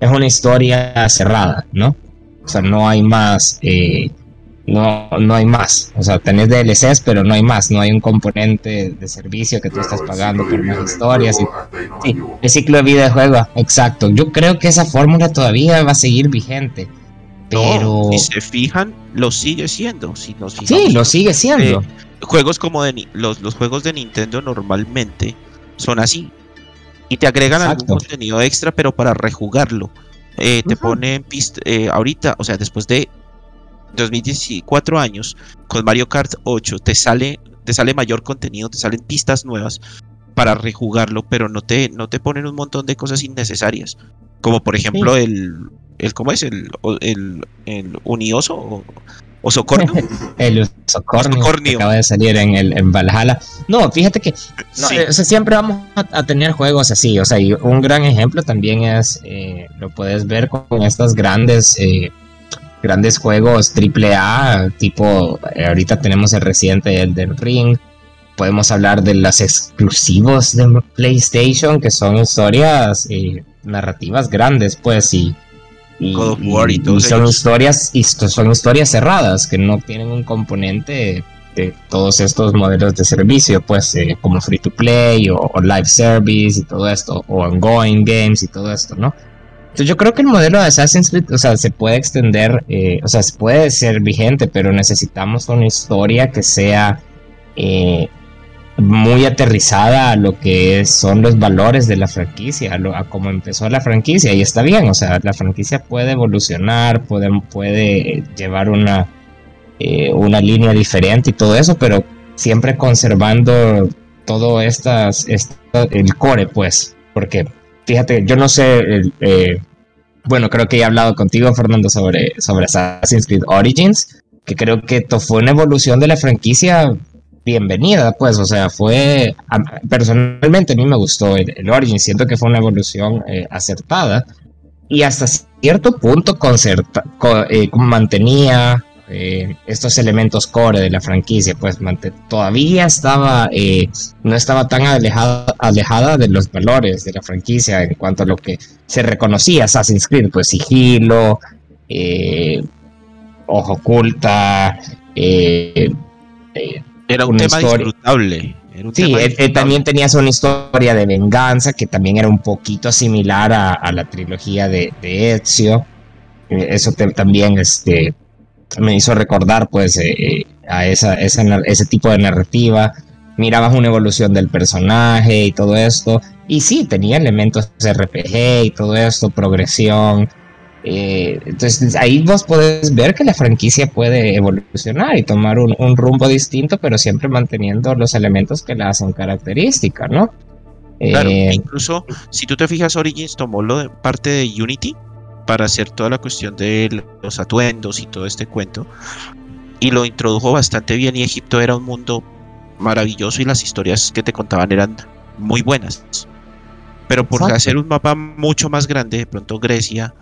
es una historia cerrada, ¿no? O sea, no hay más eh, no, no hay más. O sea, tenés DLCs, pero no hay más. No hay un componente de servicio que tú estás pagando por más historias. sí, el ciclo de vida de juego, exacto. Yo creo que esa fórmula todavía va a seguir vigente. Pero. si se fijan, lo sigue siendo. Si sí, lo sigue siendo. Eh, juegos como de los, los juegos de Nintendo normalmente son así. Y te agregan algún contenido extra, pero para rejugarlo. Eh, te ponen pista, eh, ahorita, o sea, después de 2014 años, con Mario Kart 8 te sale, te sale mayor contenido, te salen pistas nuevas para rejugarlo, pero no te, no te ponen un montón de cosas innecesarias. Como por ejemplo el, el, ¿cómo es? El, el, el unioso o, o socorno. el socorno que acaba de salir en, el, en Valhalla. No, fíjate que siempre vamos a, tener juegos así. O sea, y un gran ejemplo también es, eh, lo puedes ver con estas grandes eh, grandes juegos triple A, tipo, eh, ahorita tenemos el reciente del Ring, podemos hablar de los exclusivos de PlayStation, que son historias eh, narrativas grandes, pues, y, y, son historias y son historias cerradas que no tienen un componente de todos estos modelos de servicio, pues eh, como free to play o, o, live service y todo esto, o ongoing games y todo esto, ¿no? Yo creo que el modelo de Assassin's Creed, o sea, se puede extender, eh, o sea, se puede ser vigente, pero necesitamos una historia que sea eh, muy aterrizada a lo que son los valores de la franquicia, a, cómo empezó la franquicia, y está bien, o sea, la franquicia puede evolucionar, puede, puede llevar una, eh, una línea diferente y todo eso, pero siempre conservando todo estas, el core, pues, porque fíjate, yo no sé, eh, bueno, creo que he hablado contigo, Fernando, sobre, sobre Assassin's Creed Origins, que creo que fue una evolución de la franquicia bienvenida, pues, o sea, fue, personalmente a mí me gustó el, Origins, siento que fue una evolución eh, acertada y hasta cierto punto concerta, eh, mantenía eh, estos elementos core de la franquicia, pues todavía estaba, eh, no estaba tan alejada, alejada de los valores de la franquicia en cuanto a lo que se reconocía Assassin's Creed, pues sigilo, eh, ojo oculta, era un tema disfrutable. sí, él, también tenía una historia de venganza que también era un poquito similar a, la trilogía de, de Ezio. Eso también este, me hizo recordar pues eh, eh, a esa, ese tipo de narrativa. Mirabas una evolución del personaje y todo esto. Y sí, tenía elementos de RPG y todo esto, progresión. Eh, entonces ahí vos podés ver que la franquicia puede evolucionar y tomar un, rumbo distinto, pero siempre manteniendo los elementos que la hacen característica, ¿no? Claro, incluso si tú te fijas, Origins tomó lo de parte de Unity, para hacer toda la cuestión de los atuendos y todo este cuento. Y lo introdujo bastante bien y Egipto era un mundo maravilloso y las historias que te contaban eran muy buenas. Pero por hacer un mapa mucho más grande, de pronto Grecia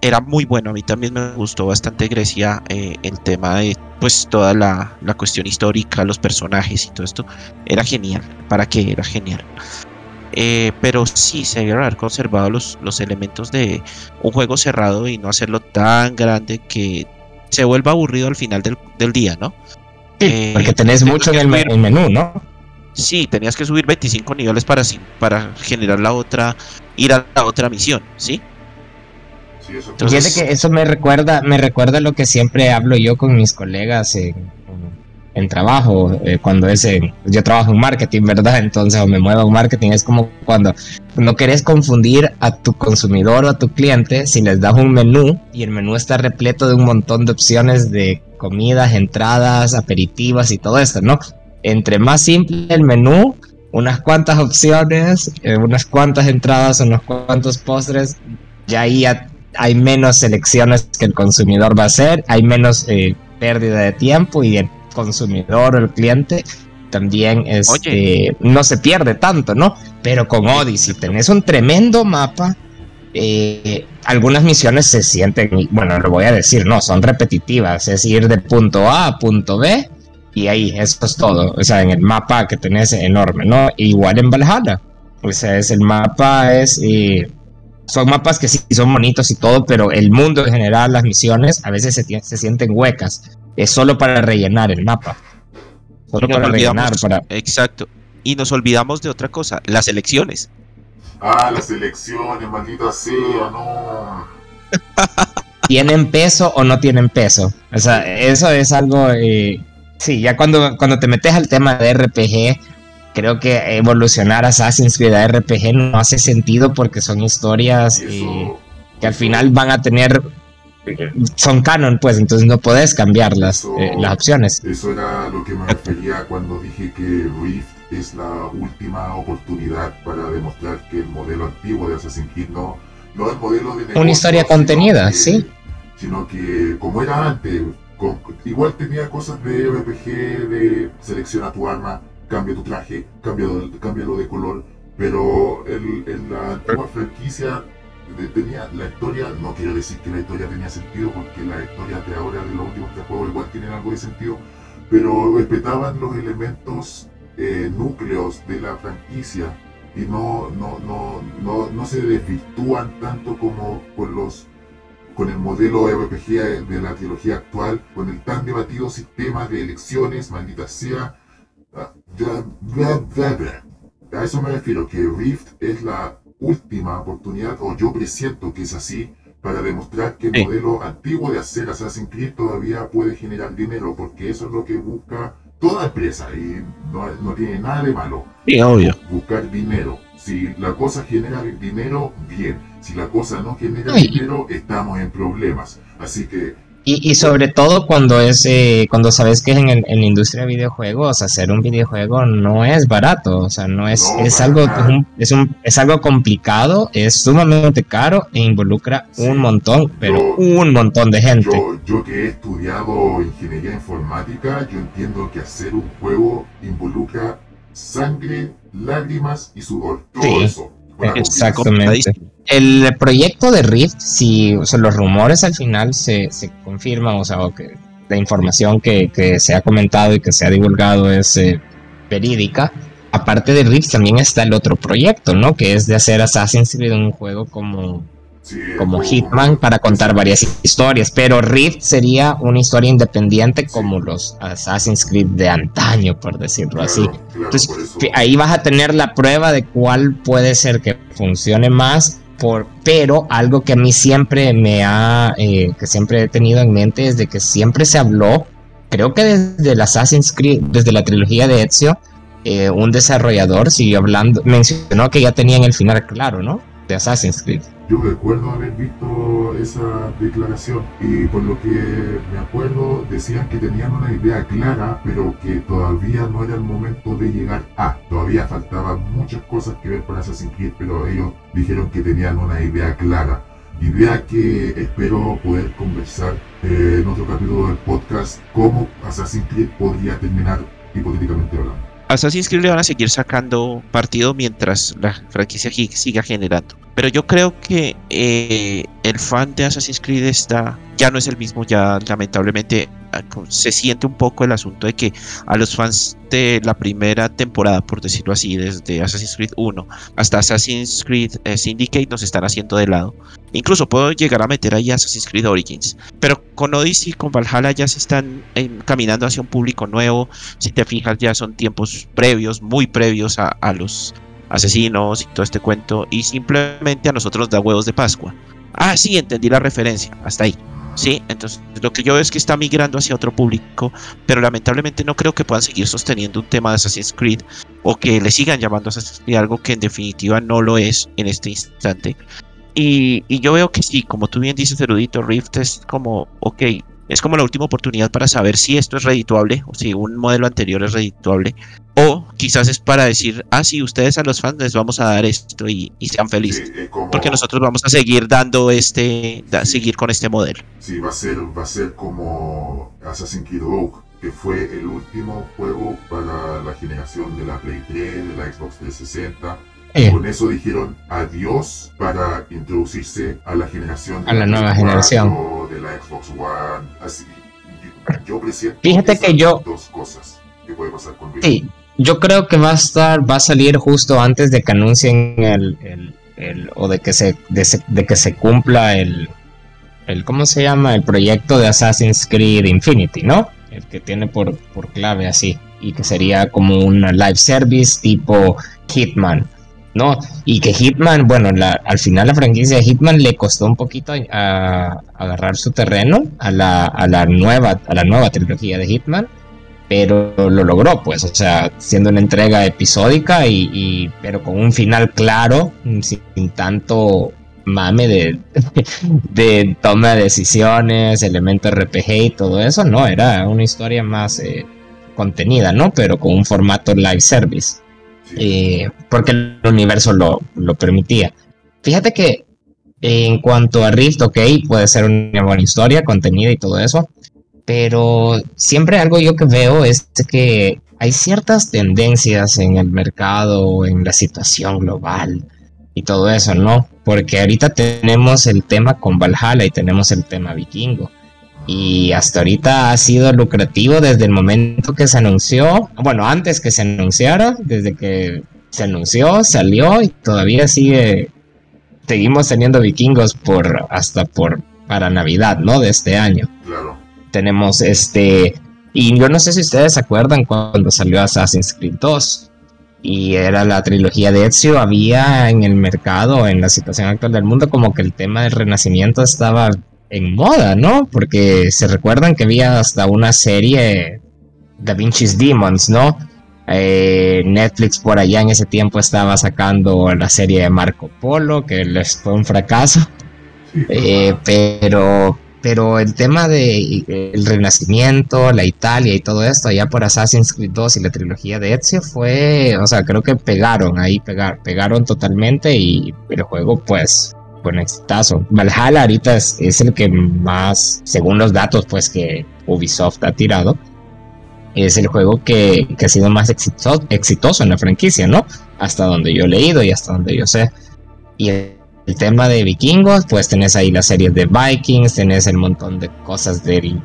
era muy bueno. A mí también me gustó bastante Grecia, eh, el tema de pues toda la, la, cuestión histórica, los personajes y todo esto. Era genial. ¿Para qué? Era genial. Eh, pero sí se debe haber conservado los, los elementos de un juego cerrado y no hacerlo tan grande que se vuelva aburrido al final del, día, ¿no? Sí, porque tenés mucho en el, menú, ¿no? Sí, tenías que subir 25 niveles para, para generar la otra, ir a la otra misión, ¿sí? sí eso Entonces, que eso me recuerda, me recuerda lo que siempre hablo yo con mis colegas en, en trabajo, eh, cuando es yo trabajo en marketing, ¿verdad? Entonces, o me muevo en marketing, es como cuando no querés confundir a tu consumidor o a tu cliente si les das un menú y el menú está repleto de un montón de opciones de comidas, entradas, aperitivas y todo esto, ¿no? Entre más simple el menú, unas cuantas opciones, eh, unas cuantas entradas, unos cuantos postres, ya ahí hay menos selecciones que el consumidor va a hacer, hay menos eh, pérdida de tiempo y el consumidor o el cliente también este, no se pierde tanto, ¿no? Pero con Odyssey tenés un tremendo mapa. Eh, algunas misiones se sienten, bueno, lo voy a decir, no, son repetitivas, es ir de punto A a punto B y ahí, eso es todo, o sea, en el mapa que tenés enorme, ¿no? Igual en Valhalla, o sea, es el mapa es, eh, son mapas que sí son bonitos y todo, pero el mundo en general, las misiones, a veces se, se sienten huecas, es solo para rellenar el mapa. Solo para rellenar, para... Exacto. Y nos olvidamos de otra cosa, las elecciones. Ah, las elecciones, maldita sea, no. ¿Tienen peso o no tienen peso? O sea, eso es algo... Eh, sí, ya cuando, cuando te metes al tema de RPG, creo que evolucionar Assassin's Creed a RPG no hace sentido porque son historias eh, que al final van a tener son canon, pues, entonces no puedes cambiar las, eh, las opciones. Eso era lo que me refería cuando dije que Rift es la última oportunidad para demostrar que el modelo antiguo de Assassin's Creed no, no es modelo de Una historia contenida, sí. Sino que, como era antes, igual tenía cosas de RPG, de selecciona tu arma, cambia tu traje, cambia, lo de color, pero en la antigua franquicia tenía la historia, no quiero decir que la historia tenía sentido, porque la historia de ahora, de los últimos tres juegos, igual tienen algo de sentido, pero respetaban los elementos eh, núcleos de la franquicia y no, no, no, no, no se desvirtúan tanto como con los con el modelo RPG de la trilogía actual, con el tan debatido sistema de elecciones, maldita sea. Ah, A eso me refiero, que Rift es la última oportunidad, o yo presiento que es así, para demostrar que el modelo antiguo de hacer Assassin's Creed todavía puede generar dinero, porque eso es lo que busca toda empresa y no, tiene nada de malo. obvio. Buscar dinero. Si la cosa genera dinero, bien. Si la cosa no genera dinero, estamos en problemas. Así que Y, sobre todo cuando es eh, cuando sabes que en, en, la industria de videojuegos hacer un videojuego no es barato, o sea, no es, es algo es, un, es, algo complicado, es sumamente caro e involucra un montón, pero un montón de gente. Yo, yo, que he estudiado ingeniería informática, yo entiendo que hacer un juego involucra sangre, lágrimas y sudor, todo eso. Exactamente. El proyecto de Rift, si los rumores al final se, se confirman, o sea, que la información que, se ha comentado y que se ha divulgado es eh, verídica, aparte de Rift también está el otro proyecto, ¿no? Que es de hacer Assassin's Creed un juego como como Hitman para contar varias historias, pero Rift sería una historia independiente como los Assassin's Creed de antaño, por decirlo así. Entonces ahí vas a tener la prueba de cuál puede ser que funcione más. Pero algo que a mí siempre me ha, eh, que siempre he tenido en mente es de que siempre se habló, creo que desde el Assassin's Creed, desde la trilogía de Ezio, eh, un desarrollador siguió hablando, mencionó que ya tenían el final claro, ¿no? De Assassin's Creed. Yo recuerdo haber visto esa declaración y por lo que me acuerdo decían que tenían una idea clara, pero que todavía no era el momento de llegar a. Todavía faltaban muchas cosas que ver para Assassin's Creed, pero ellos dijeron que tenían una idea clara. Idea que espero poder conversar eh, en otro capítulo del podcast, cómo Assassin's Creed podría terminar hipotéticamente hablando. Assassin's Creed le van a seguir sacando partido mientras la franquicia siga generando. Pero yo creo que eh, el fan de Assassin's Creed está, ya no es el mismo, ya lamentablemente ah, se siente un poco el asunto de que a los fans de la primera temporada, por decirlo así, desde Assassin's Creed 1 hasta Assassin's Creed eh, Syndicate nos están haciendo de lado. Incluso puedo llegar a meter ahí Assassin's Creed Origins. Pero con Odyssey, con Valhalla ya se están caminando hacia un público nuevo. Si te fijas, ya son tiempos previos, muy previos a, a los asesinos y todo este cuento, y simplemente a nosotros da huevos de Pascua. Ah, sí, entendí la referencia, hasta ahí. Sí, entonces lo que yo veo es que está migrando hacia otro público, pero lamentablemente no creo que puedan seguir sosteniendo un tema de Assassin's Creed o que le sigan llamando Assassin's Creed algo que en definitiva no lo es en este instante. Y, y yo veo que sí, como tú bien dices, erudito, Rift es como, ok, es como la última oportunidad para saber si esto es redituable o si un modelo anterior es redituable. O quizás es para decir, ah, sí, ustedes a los fans les vamos a dar esto y, sean felices. porque nosotros vamos a seguir dando este, seguir con este modelo. Sí, va a ser, va a ser como Assassin's Creed Rogue, que fue el último juego para la generación de la Play 3, de la Xbox 360 eh. Con eso dijeron adiós para introducirse a la generación a la, nueva generación de la Xbox One. Así, yo, Fíjate que yo dos cosas que puede pasar con Sí, yo creo que va a estar, va a salir justo antes de que anuncien el, el, o de que se, de, que se cumpla el, el, ¿cómo se llama? El proyecto de Assassin's Creed Infinity, ¿no? El que tiene por, por clave así y que sería como una live service tipo Hitman ¿no? Y que Hitman, bueno, al final la franquicia de Hitman le costó un poquito a, agarrar su terreno a la, a la, nueva, a la nueva trilogía de Hitman, pero lo logró, pues, o sea, siendo una entrega episódica y, pero con un final claro, sin, tanto mame de, de toma de decisiones, elementos RPG y todo eso, no, era una historia más eh, contenida, ¿no? Pero con un formato live service. Eh, porque el universo lo, permitía. Fíjate que en cuanto a Rift, ok, puede ser una buena historia, contenido y todo eso, pero siempre algo yo que veo es que hay ciertas tendencias en el mercado, en la situación global y todo eso, ¿no? Porque ahorita tenemos el tema con Valhalla y tenemos el tema vikingo. Y hasta ahorita ha sido lucrativo desde el momento que se anunció, bueno, antes que se anunciara, desde que se anunció, salió y todavía sigue, seguimos teniendo vikingos por hasta por para Navidad, ¿no? De este año. Claro. Tenemos este, y yo no sé si ustedes se acuerdan cuando salió Assassin's Creed 2 y era la trilogía de Ezio, había en el mercado, en la situación actual del mundo, como que el tema del renacimiento estaba en moda, ¿no? Porque se recuerdan que había hasta una serie Da Vinci's Demons, ¿no? Eh, Netflix por allá en ese tiempo estaba sacando la serie de Marco Polo, que les fue un fracaso. Eh, pero pero el tema de el renacimiento, la Italia y todo esto, allá por Assassin's Creed 2 y la trilogía de Ezio fue, o sea, creo que pegaron ahí, pegar, pegaron totalmente y el juego pues un exitazo. Valhalla ahorita es, el que más, según los datos pues que Ubisoft ha tirado, es el juego que, que ha sido más exitoso, exitoso en la franquicia, ¿no? Hasta donde yo he leído y hasta donde yo sé. Y el el tema de vikingos, pues tenés ahí las series de Vikings, tenés el montón de cosas de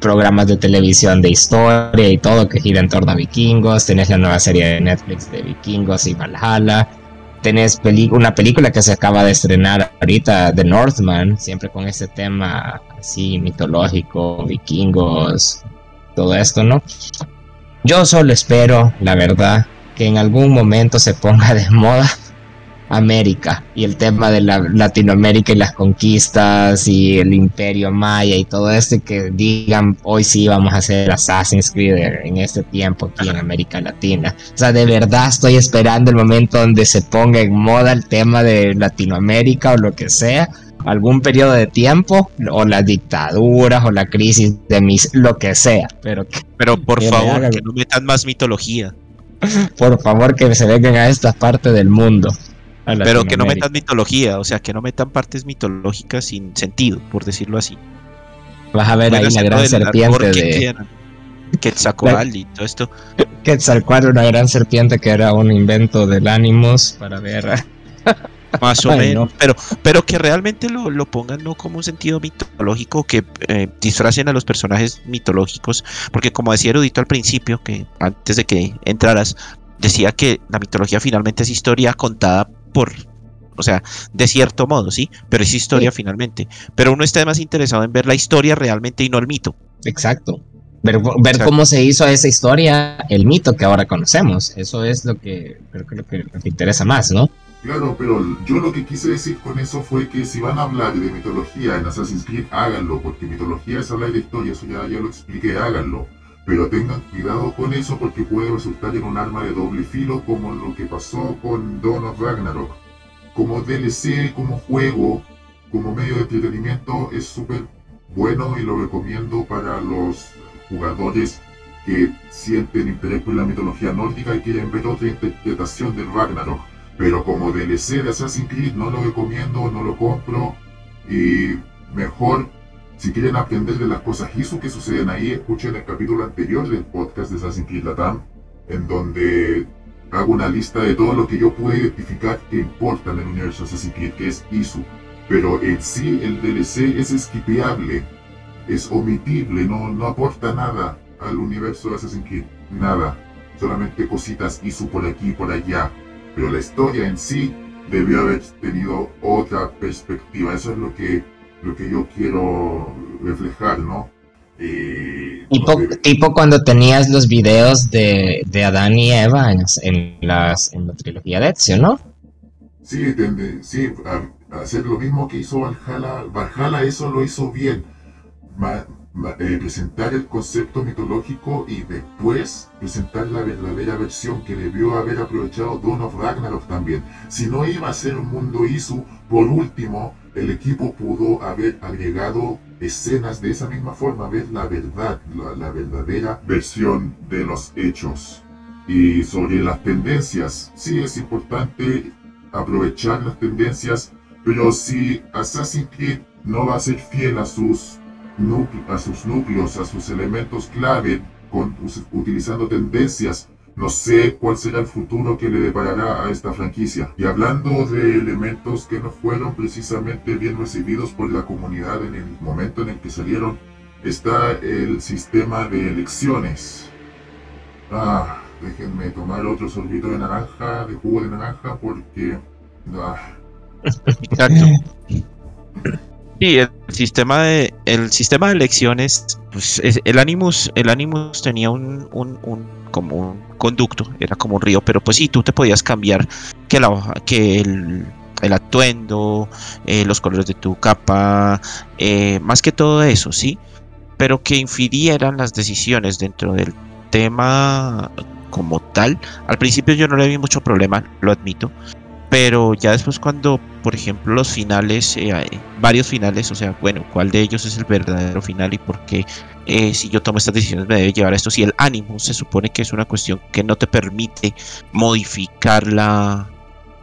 programas de televisión de historia y todo que gira en torno a vikingos, tenés la nueva serie de Netflix de vikingos y Valhalla, tenés una película que se acaba de estrenar ahorita, The Northman, siempre con ese tema así mitológico, vikingos, todo esto, ¿no? Yo solo espero, la verdad, que en algún momento se ponga de moda América y el tema de la Latinoamérica y las conquistas y el imperio maya y todo esto que digan hoy sí vamos a hacer Assassin's Creed en este tiempo aquí en América Latina. O sea, de verdad estoy esperando el momento donde se ponga en moda el tema de Latinoamérica o lo que sea, algún periodo de tiempo o las dictaduras o la crisis de mis lo que sea, pero pero por favor que no metan más mitología. Por favor que se vengan a esta parte del mundo. Pero que no metan mitología, o sea, que no metan partes mitológicas sin sentido, por decirlo así. Vas a ver ahí la gran serpiente de. Quetzalcoatl y todo esto. Quetzalcoatl, una gran serpiente que era un invento del Animus para ver. Más o menos, pero, pero que realmente lo, lo, pongan no como un sentido mitológico, que eh, disfracen a los personajes mitológicos, porque como decía Erudito al principio, que antes de que entraras, decía que la mitología finalmente es historia contada por, o sea, de cierto modo, sí, pero es historia finalmente. Pero uno está más interesado en ver la historia realmente y no el mito. Exacto. Ver, ver cómo se hizo esa historia, el mito que ahora conocemos. Eso es lo que creo que lo que, interesa más, ¿no? Claro, pero yo lo que quise decir con eso fue que si van a hablar de mitología en Assassin's Creed, háganlo, porque mitología es hablar de historia, eso ya, ya lo expliqué, háganlo. Pero tengan cuidado con eso porque puede resultar en un arma de doble filo como lo que pasó con Dawn of Ragnarok. Como DLC, como juego, como medio de entretenimiento es súper bueno y lo recomiendo para los jugadores que sienten interés por la mitología nórdica y quieren ver otra interpretación del Ragnarok. Pero como DLC de Assassin's Creed no lo recomiendo, no lo compro y mejor si quieren aprender de las cosas Hisu que suceden ahí, escuchen el capítulo anterior del podcast de Assassin's Creed Latam, en donde hago una lista de todo lo que yo puedo identificar que importa en el universo Assassin's Creed, que es Isu. Pero en sí el DLC es esquipeable, es omitible, no, no aporta nada al universo de Assassin's Creed, nada. Solamente cositas Isu por aquí y por allá. Pero la historia en sí debió haber tenido otra perspectiva. Eso es lo que lo que yo quiero reflejar, ¿no? tipo, cuando tenías los videos de, de Adán y Eva en, las, en la trilogía de Ezio, ¿no? Sí, sí hacer lo mismo que hizo Valhalla. Valhalla eso lo hizo bien. Eh, presentar el concepto mitológico y después presentar la verdadera versión que debió haber aprovechado Dawn of Ragnarok también. Si no iba a ser un mundo Isu, por último, el equipo pudo haber agregado escenas de esa misma forma, ver la verdad, la, verdadera versión de los hechos. Y sobre las tendencias, sí es importante aprovechar las tendencias, pero si Assassin's Creed no va a ser fiel a sus, a sus núcleos, a sus elementos clave, con, utilizando tendencias no sé cuál será el futuro que le deparará a esta franquicia. Y hablando de elementos que no fueron precisamente bien recibidos por la comunidad en el momento en el que salieron, está el sistema de elecciones. Ah, déjenme tomar otro sorbito de naranja, de jugo de naranja, porque... Ah. Exacto. Sí, el sistema de, el sistema de elecciones, pues, el Animus, el Animus tenía un, un, un como un conducto, era como un río, pero pues sí, tú te podías cambiar que, la, que el, el atuendo, eh, los colores de tu capa, eh, más que todo eso, sí, pero que infirieran las decisiones dentro del tema como tal. Al principio yo no le vi mucho problema, lo admito, pero ya después cuando, por ejemplo, los finales, eh, varios finales, o sea, bueno, ¿cuál de ellos es el verdadero final y por qué eh, si yo tomo estas decisiones me debe llevar a esto? Si el ánimo se supone que es una cuestión que no te permite modificar la,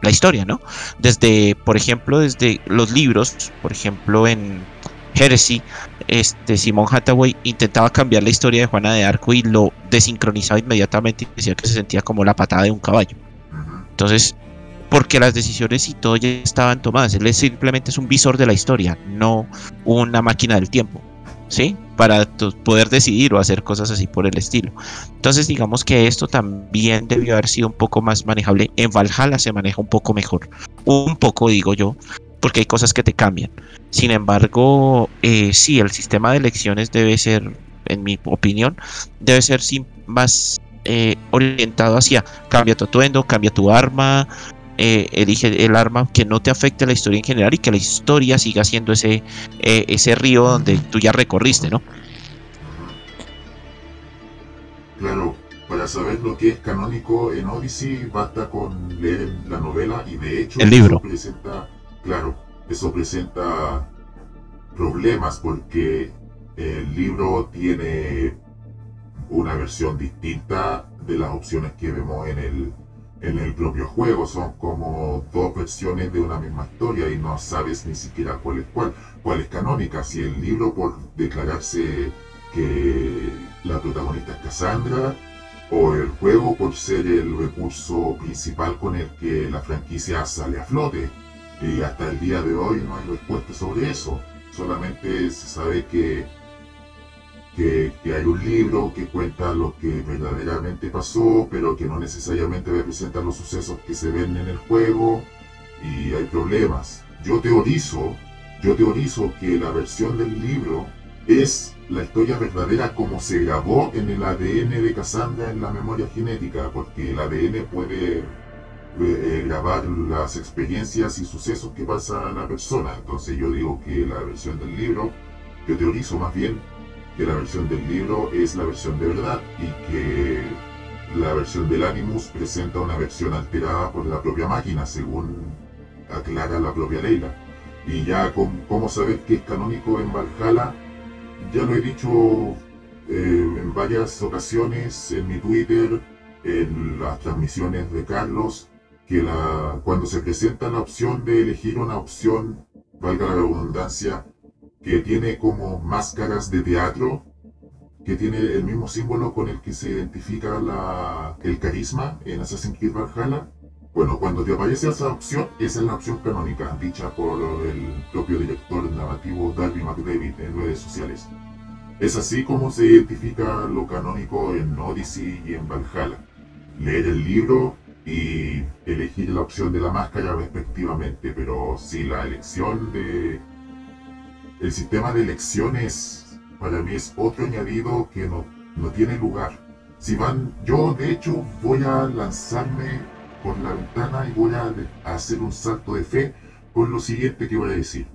la historia, ¿no? Desde, por ejemplo, desde los libros, por ejemplo, en Heresy, este Simón Hathaway intentaba cambiar la historia de Juana de Arco y lo desincronizaba inmediatamente y decía que se sentía como la patada de un caballo. Entonces, porque las decisiones y todo ya estaban tomadas. Él simplemente es un visor de la historia, no una máquina del tiempo, ¿sí? Para poder decidir o hacer cosas así por el estilo. Entonces, digamos que esto también debió haber sido un poco más manejable. En Valhalla se maneja un poco mejor. Un poco, digo yo, porque hay cosas que te cambian. Sin embargo, eh, sí, el sistema de elecciones debe ser, en mi opinión, debe ser más eh, orientado hacia cambia tu atuendo, cambia tu arma, eh, elige el arma que no te afecte la historia en general y que la historia siga siendo ese, eh, ese río donde tú ya recorriste, ¿no? Claro, para saber lo que es canónico en Odyssey basta con leer la novela y de hecho el libro. Eso presenta, claro, eso presenta problemas porque el libro tiene una versión distinta de las opciones que vemos en el en el propio juego. Son como dos versiones de una misma historia y no sabes ni siquiera cuál es cuál, cuál es canónica. Si el libro por declararse que la protagonista es Cassandra o el juego por ser el recurso principal con el que la franquicia sale a flote. Y hasta el día de hoy no hay respuesta sobre eso. Solamente se sabe que que, hay un libro que cuenta lo que verdaderamente pasó, pero que no necesariamente representa los sucesos que se ven en el juego, y hay problemas. Yo teorizo, yo teorizo que la versión del libro es la historia verdadera como se grabó en el ADN de Cassandra en la memoria genética, porque el ADN puede eh, grabar las experiencias y sucesos que pasa a la persona. Entonces yo digo que la versión del libro, yo teorizo más bien que la versión del libro es la versión de verdad y que la versión del Animus presenta una versión alterada por la propia máquina, según aclara la propia Leila. Y ya con cómo saber que es canónico en Valhalla, ya lo he dicho eh, en varias ocasiones en mi Twitter, en las transmisiones de Carlos, que la, cuando se presenta la opción de elegir una opción, valga la redundancia, que tiene como máscaras de teatro, que tiene el mismo símbolo con el que se identifica el carisma en Assassin's Creed Valhalla. Bueno, cuando te aparece esa opción, esa es la opción canónica, dicha por el propio director narrativo Darby McDavid en redes sociales. Es así como se identifica lo canónico en Odyssey y en Valhalla. Leer el libro y elegir la opción de la máscara respectivamente, pero si la elección de el sistema de elecciones para mí es otro añadido que no, no tiene lugar. Si van, yo de hecho voy a lanzarme por la ventana y voy a, hacer un salto de fe con lo siguiente que voy a decir.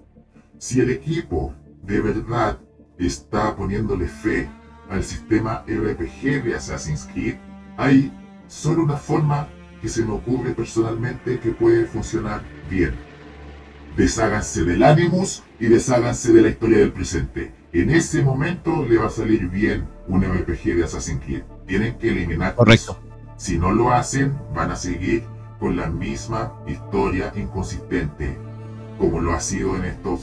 Si el equipo de verdad está poniéndole fe al sistema RPG de Assassin's Creed, hay solo una forma que se me ocurre personalmente que puede funcionar bien desháganse del Animus y desháganse de la historia del presente. En ese momento le va a salir bien un RPG de Assassin's Creed. Tienen que eliminar Correcto. Si no lo hacen, van a seguir con la misma historia inconsistente, como lo ha sido en estos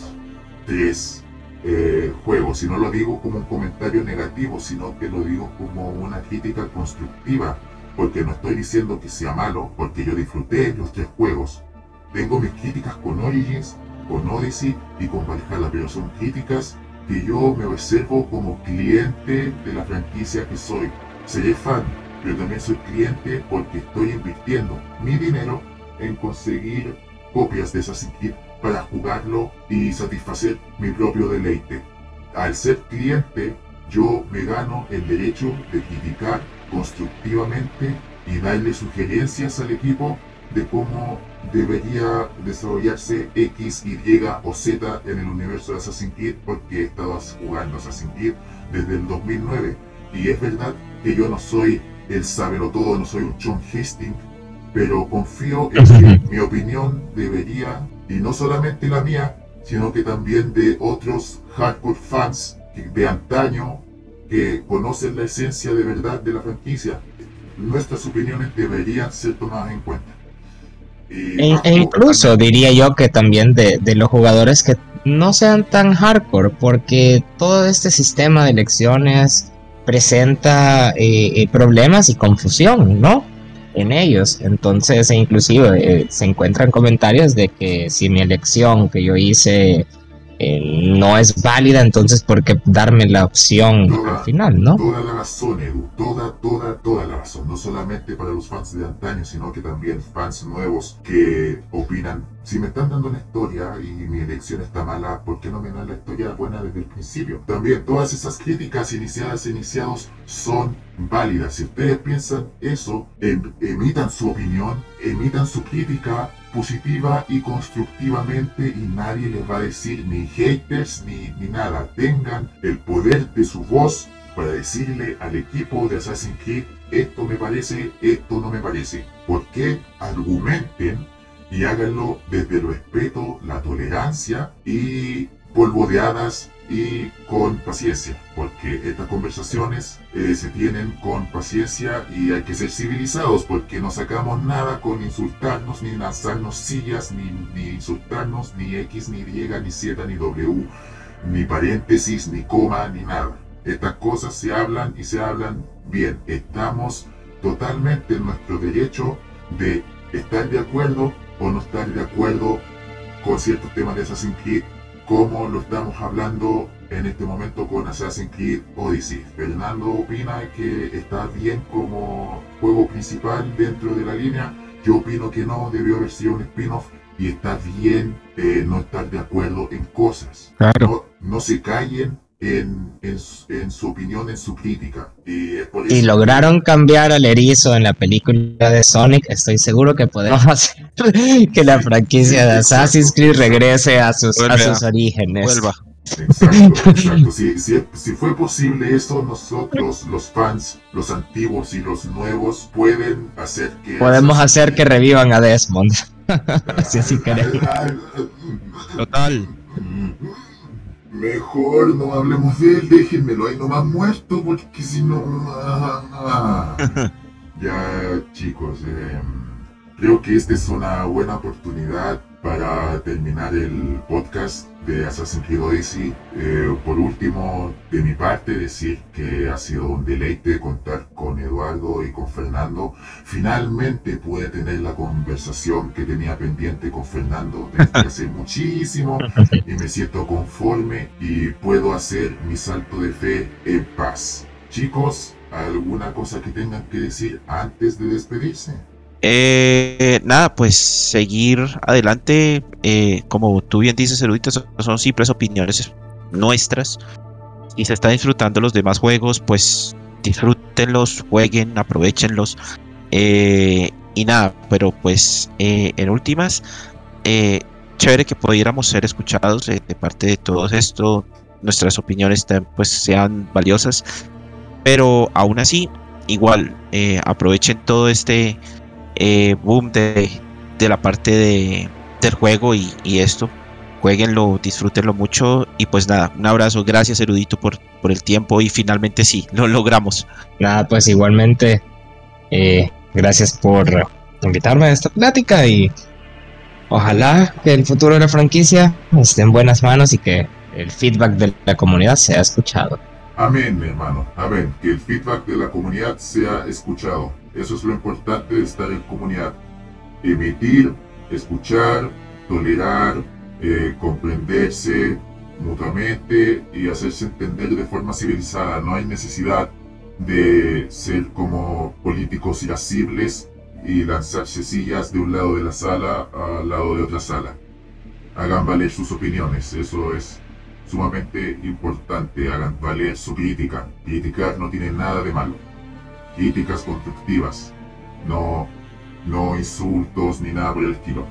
tres eh, juegos. Y no lo digo como un comentario negativo, sino que lo digo como una crítica constructiva, porque no estoy diciendo que sea malo, porque yo disfruté los tres juegos tengo mis críticas con Origins, con Odyssey y con Valhalla, pero son críticas que yo me observo como cliente de la franquicia que soy. Seré fan, pero también soy cliente porque estoy invirtiendo mi dinero en conseguir copias de Assassin's Creed para jugarlo y satisfacer mi propio deleite. Al ser cliente, yo me gano el derecho de criticar constructivamente y darle sugerencias al equipo de cómo debería desarrollarse X, Y o Z en el universo de Assassin's Creed porque he estado jugando Assassin's Creed desde el 2009 y es verdad que yo no soy el sábelo todo, no soy un John Hastings, pero confío en que mi opinión debería, y no solamente la mía, sino que también de otros hardcore fans de antaño que conocen la esencia de verdad de la franquicia, nuestras opiniones deberían ser tomadas en cuenta. E, e incluso diría yo que también de, de, los jugadores que no sean tan hardcore, porque todo este sistema de elecciones presenta eh, eh, problemas y confusión, ¿no? En ellos. Entonces, e inclusive eh, se encuentran comentarios de que si mi elección que yo hice eh, no es válida, entonces ¿por qué darme la opción al final, no? Toda la razón, Edu, toda, toda, toda la razón. No solamente para los fans de antaño, sino que también fans nuevos que opinan, si me están dando una historia y mi elección está mala, ¿por qué no me dan la historia buena desde el principio? También todas esas críticas iniciadas iniciados son válidas. Si ustedes piensan eso, em, emitan su opinión, emitan su crítica positiva y constructivamente y nadie les va a decir ni haters ni, ni nada. Tengan el poder de su voz para decirle al equipo de Assassin's Creed esto me parece, esto no me parece. ¿Por qué? Argumenten y háganlo desde el respeto, la tolerancia y polvo de hadas y con paciencia, porque estas conversaciones eh, se tienen con paciencia y hay que ser civilizados, porque no sacamos nada con insultarnos, ni lanzarnos sillas, ni, ni insultarnos, ni X, ni Y, ni Z, ni W, ni paréntesis, ni coma, ni nada. Estas cosas se hablan y se hablan bien. Estamos totalmente en nuestro derecho de estar de acuerdo o no estar de acuerdo con ciertos temas de Assassin's Creed como lo estamos hablando en este momento con Assassin's Creed Odyssey. Fernando opina que está bien como juego principal dentro de la línea. Yo opino que no, debió haber sido un spin-off y está bien eh, no estar de acuerdo en cosas. Claro. No, no se callen en, en, en, su opinión, en su crítica. Y, por y eso lograron cambiar al erizo en la película de Sonic. Estoy seguro que podemos hacer que la franquicia de Assassin's Creed regrese a sus, a sus orígenes. Vuelva. Exacto, exacto. Si, si, si fue posible eso, nosotros, los fans, los antiguos y los nuevos, pueden hacer que... Podemos hacer que revivan a Desmond. si así queremos. ay, ay, Total. Mejor no hablemos de él, déjenmelo ahí nomás muerto, porque si no... ya, chicos, eh, creo que esta es una buena oportunidad para terminar el podcast de Assassin's Creed Odyssey. Eh, por último, de mi parte, decir que ha sido un deleite contar con Eduardo y con Fernando. Finalmente pude tener la conversación que tenía pendiente con Fernando desde hace muchísimo y me siento conforme y puedo hacer mi salto de fe en paz. Chicos, ¿alguna cosa que tengan que decir antes de despedirse? Eh, nada, pues seguir adelante. eh, como tú bien dices, Erudito, son, simples opiniones nuestras. Y se está disfrutando los demás juegos, pues disfrútenlos, jueguen, aprovechenlos. eh, y nada, pero pues eh, en últimas, chévere que pudiéramos ser escuchados de parte de todo esto. Nuestras opiniones pues sean valiosas. Pero aún así, igual, aprovechen todo este eh, boom de, de la parte de, del juego y, y esto. Jueguenlo, disfrútenlo mucho y pues nada, un abrazo, gracias erudito por, por el tiempo y finalmente sí, lo logramos. Nada, pues igualmente, eh, gracias por invitarme a esta plática y ojalá que el futuro de la franquicia esté en buenas manos y que el feedback de la comunidad sea escuchado. Amén, mi hermano. Amén. Que el feedback de la comunidad sea escuchado. Eso es lo importante de estar en comunidad. Emitir, escuchar, tolerar, eh, comprenderse mutuamente y hacerse entender de forma civilizada. No hay necesidad de ser como políticos irascibles y lanzarse sillas de un lado de la sala al lado de otra sala. Hagan valer sus opiniones. Eso es sumamente importante. Hagan valer su crítica. Criticar no tiene nada de malo. Críticas constructivas. No, no insultos ni nada por el estilo.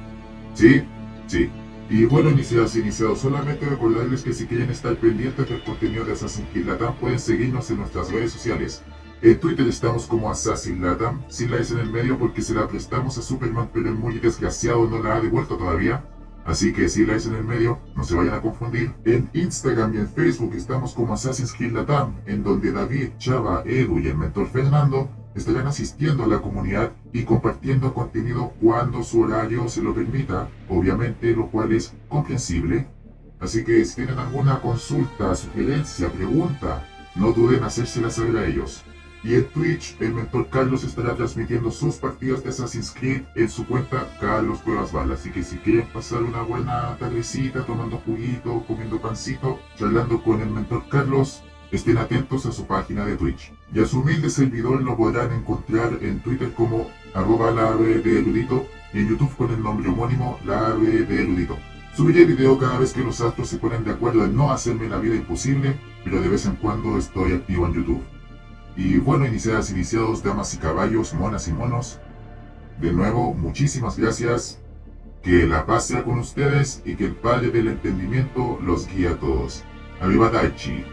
¿Sí? Sí. Y bueno, iniciados iniciados, solamente recordarles que si quieren estar pendientes del contenido de Assassin's Creed Latam, pueden seguirnos en nuestras redes sociales. En Twitter estamos como Assassin Latam, sin la S en el medio porque se la prestamos a Superman, pero el muy desgraciado no la ha devuelto todavía. Así que si la S en el medio, no se vayan a confundir. En Instagram y en Facebook estamos como Assassin's Creed Latam, en donde David, Chava, Edu y el mentor Fernando estarán asistiendo a la comunidad y compartiendo contenido cuando su horario se lo permita, obviamente lo cual es comprensible. Así que si tienen alguna consulta, sugerencia, pregunta, no duden en hacérselas saber a ellos. Y en Twitch, el mentor Carlos estará transmitiendo sus partidas de Assassin's Creed en su cuenta Carlos Cuevas Bala. Así que si quieren pasar una buena tardecita tomando juguito, comiendo pancito, charlando con el mentor Carlos, estén atentos a su página de Twitch. Y a su humilde servidor lo podrán encontrar en Twitter como arroba la de erudito y en YouTube con el nombre homónimo la de erudito. Subiré video cada vez que los astros se ponen de acuerdo en no hacerme la vida imposible, pero de vez en cuando estoy activo en YouTube. Y bueno, iniciadas, iniciados, damas y caballos, monas y monos. De nuevo, muchísimas gracias. Que la paz sea con ustedes y que el Padre del Entendimiento los guíe a todos. Arriba Daichi.